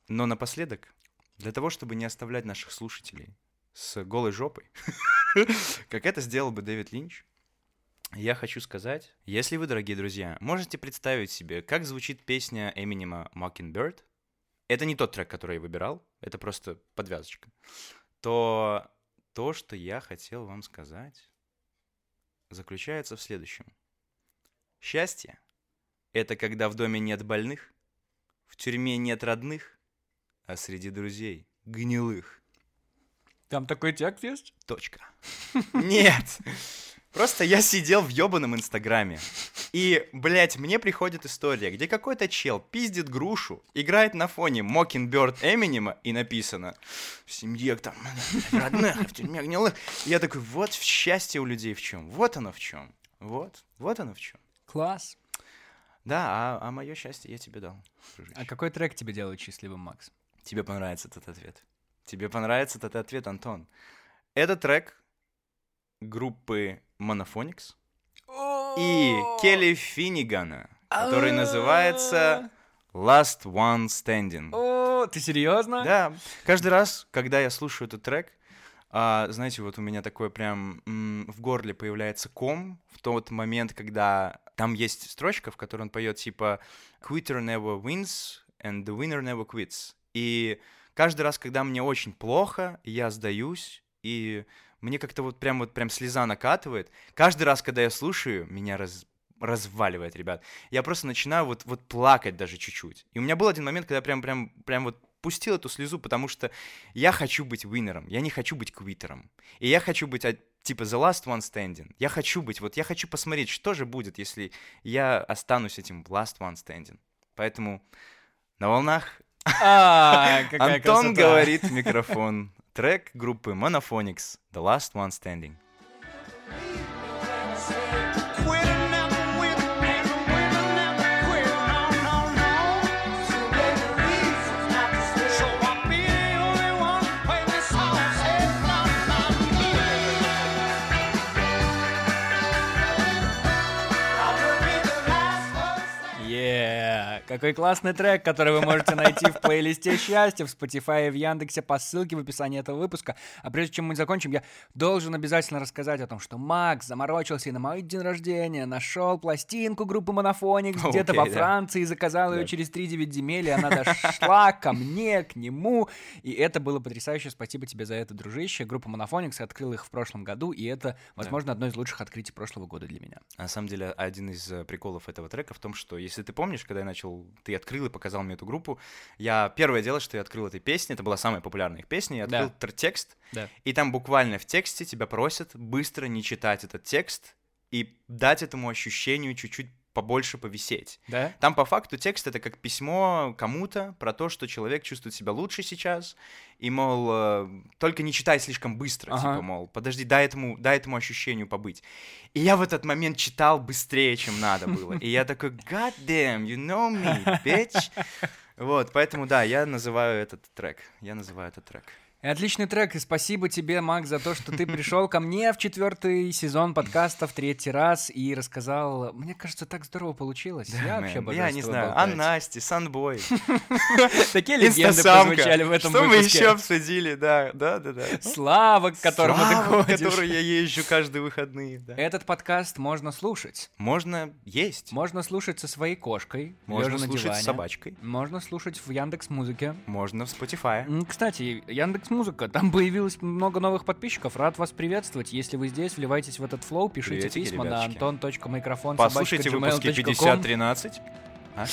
Speaker 2: напоследок, для того, чтобы не оставлять наших слушателей с голой жопой, [LAUGHS] как это сделал бы Дэвид Линч, я хочу сказать, если вы, дорогие друзья, можете представить себе, как звучит песня Эминема Mockingbird, это не тот трек, который я выбирал, это просто подвязочка, то то, что я хотел вам сказать, заключается в следующем. Счастье — это когда в доме нет больных, в тюрьме нет родных, а среди друзей — гнилых.
Speaker 1: Там такой текст есть?
Speaker 2: Точка. [LAUGHS] Нет. Просто я сидел в ёбаном инстаграме. И, блядь, мне приходит история, где какой-то чел пиздит грушу, играет на фоне Mockingbird Эминема, и написано в семье там родных, в тюрьме гнилых. И я такой, вот счастье у людей в чем. Вот оно в чем. Вот. Вот оно в чем.
Speaker 1: Класс.
Speaker 2: Да, а, а мое счастье я тебе дал. дружище.
Speaker 1: А какой трек тебе делает счастливым, Макс?
Speaker 2: Тебе понравится этот ответ. Тебе понравится этот ответ, Антон. Это трек группы Monophonics и Келли Финнигана, который называется Last One Standing.
Speaker 1: О, ты серьезно?
Speaker 2: Да, каждый раз, когда я слушаю этот трек, а, знаете, вот у меня такое прям м, в горле появляется ком в тот момент, когда там есть строчка, в которой он поет типа «Quitter never wins and the winner never quits». И каждый раз, когда мне очень плохо, я сдаюсь, и мне как-то вот прям вот прям слеза накатывает. Каждый раз, когда я слушаю, меня раз- разваливает, ребят. Я просто начинаю вот, вот плакать даже чуть-чуть. И у меня был один момент, когда я прям, прям, прям вот пустил эту слезу, потому что я хочу быть винером, я не хочу быть квитером. И я хочу быть типа the last one standing. Я хочу быть, вот я хочу посмотреть, что же будет, если я останусь этим last one standing. Поэтому на волнах
Speaker 1: А,
Speaker 2: Антон
Speaker 1: красота.
Speaker 2: говорит микрофон. Трек группы Monophonics The Last One Standing.
Speaker 1: Какой классный трек, который вы можете найти в плейлисте «Счастье» в Spotify и в Яндексе по ссылке в описании этого выпуска. А прежде чем мы закончим, я должен обязательно рассказать о том, что Макс заморочился и на мой день рождения нашел пластинку группы Монофоникс где-то
Speaker 2: Окей,
Speaker 1: во. Франции и заказал ее
Speaker 2: Да.
Speaker 1: через 3-9 земель, и она дошла ко мне, к нему, и это было потрясающе. Спасибо тебе за это, дружище. Группа Монофоникс открыл их в прошлом году, и это, возможно, одно из лучших открытий прошлого года для меня.
Speaker 2: На самом деле, один из э, приколов этого трека в том, что, если ты помнишь, когда я начал, ты открыл и показал мне эту группу, я первое дело, что я открыл этой песни, это была самая популярная их песня, я
Speaker 1: Да.
Speaker 2: открыл тр- текст,
Speaker 1: Да.
Speaker 2: и там буквально в тексте тебя просят быстро не читать этот текст и дать этому ощущению чуть-чуть побольше повисеть.
Speaker 1: Да?
Speaker 2: Там по факту текст это как письмо кому-то про то, что человек чувствует себя лучше сейчас, и, мол, э, только не читай слишком быстро,
Speaker 1: Ага.
Speaker 2: типа, мол, подожди, дай этому, дай этому ощущению побыть. И я в этот момент читал быстрее, чем надо было. И я такой, God damn, you know me, bitch. Вот, поэтому, да, я называю этот трек. Я называю этот трек.
Speaker 1: Отличный трек, и спасибо тебе, Макс, за то, что ты пришел ко мне в четвертый сезон подкаста в третий раз и рассказал. Мне кажется, так здорово получилось. я вообще обожаю
Speaker 2: я не знаю, а Насти, Санбой, [LAUGHS]
Speaker 1: Такие легенды прозвучали в этом
Speaker 2: Что мы еще обсудили, да, да, да, да.
Speaker 1: Слава, к которому ты ходишь.
Speaker 2: которой я езжу каждые выходные, да.
Speaker 1: Этот подкаст можно слушать.
Speaker 2: Можно есть.
Speaker 1: Можно слушать со своей кошкой,
Speaker 2: Можно слушать с собачкой.
Speaker 1: Можно слушать в Яндекс Музыке.
Speaker 2: Можно в Spotify.
Speaker 1: Кстати, Яндекс Музыка, там появилось много новых подписчиков. Рад вас приветствовать. Если вы здесь, вливайтесь в этот флоу, пишите
Speaker 2: Приветики,
Speaker 1: письма
Speaker 2: ребяточки.
Speaker 1: на антон.микрофон
Speaker 2: Послушайте выпуски 5013. А,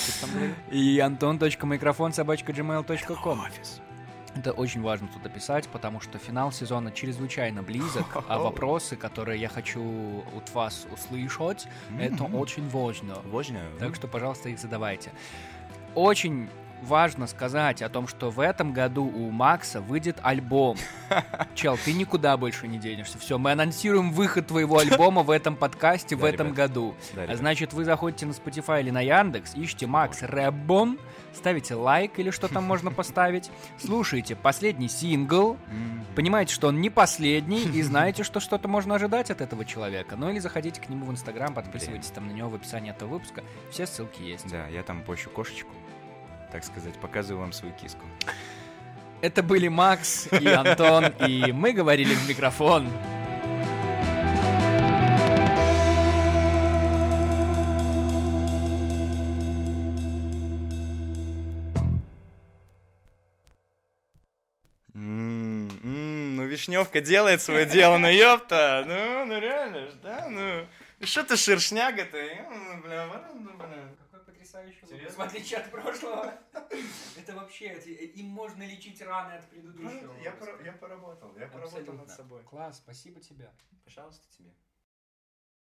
Speaker 1: и антон.микрофон собачка gmail.com. Это очень важно тут описать, потому что финал сезона чрезвычайно близок, а [LAUGHS] вопросы, которые я хочу от вас услышать, это
Speaker 2: М.
Speaker 1: очень важно.
Speaker 2: Важно.
Speaker 1: Так что, пожалуйста, их задавайте. Очень важно сказать о том, что в этом году у Макса выйдет альбом. [LAUGHS] Чел, ты никуда больше не денешься. Все, мы анонсируем выход твоего альбома в этом подкасте в этом
Speaker 2: ребят.
Speaker 1: году.
Speaker 2: Да,
Speaker 1: А значит, вы заходите на Spotify или на Яндекс, ищите Макс Рэббон, ставите лайк или что там можно поставить, слушаете последний сингл, понимаете, что он не последний, и знаете, что что-то можно ожидать от этого человека. Ну или заходите к нему в Инстаграм, подписывайтесь там на него в описании этого выпуска. Все ссылки есть.
Speaker 2: Да, я там пощу кошечку, так сказать, показываю вам свою киску.
Speaker 1: Это были Макс и Антон, и мы говорили в микрофон.
Speaker 2: М, м, Ну, Вишневка делает свое дело, ну ёпта, ну, ну реально да, ну. Что ты шершняга-то? Ну, бля, ну, бля.
Speaker 1: Потрясающий
Speaker 2: Серьезно?
Speaker 1: в отличие от прошлого. Это вообще, им можно лечить раны от предыдущего.
Speaker 2: Я поработал, я
Speaker 1: Абсолютно. Класс, спасибо тебе.
Speaker 2: Пожалуйста, тебе.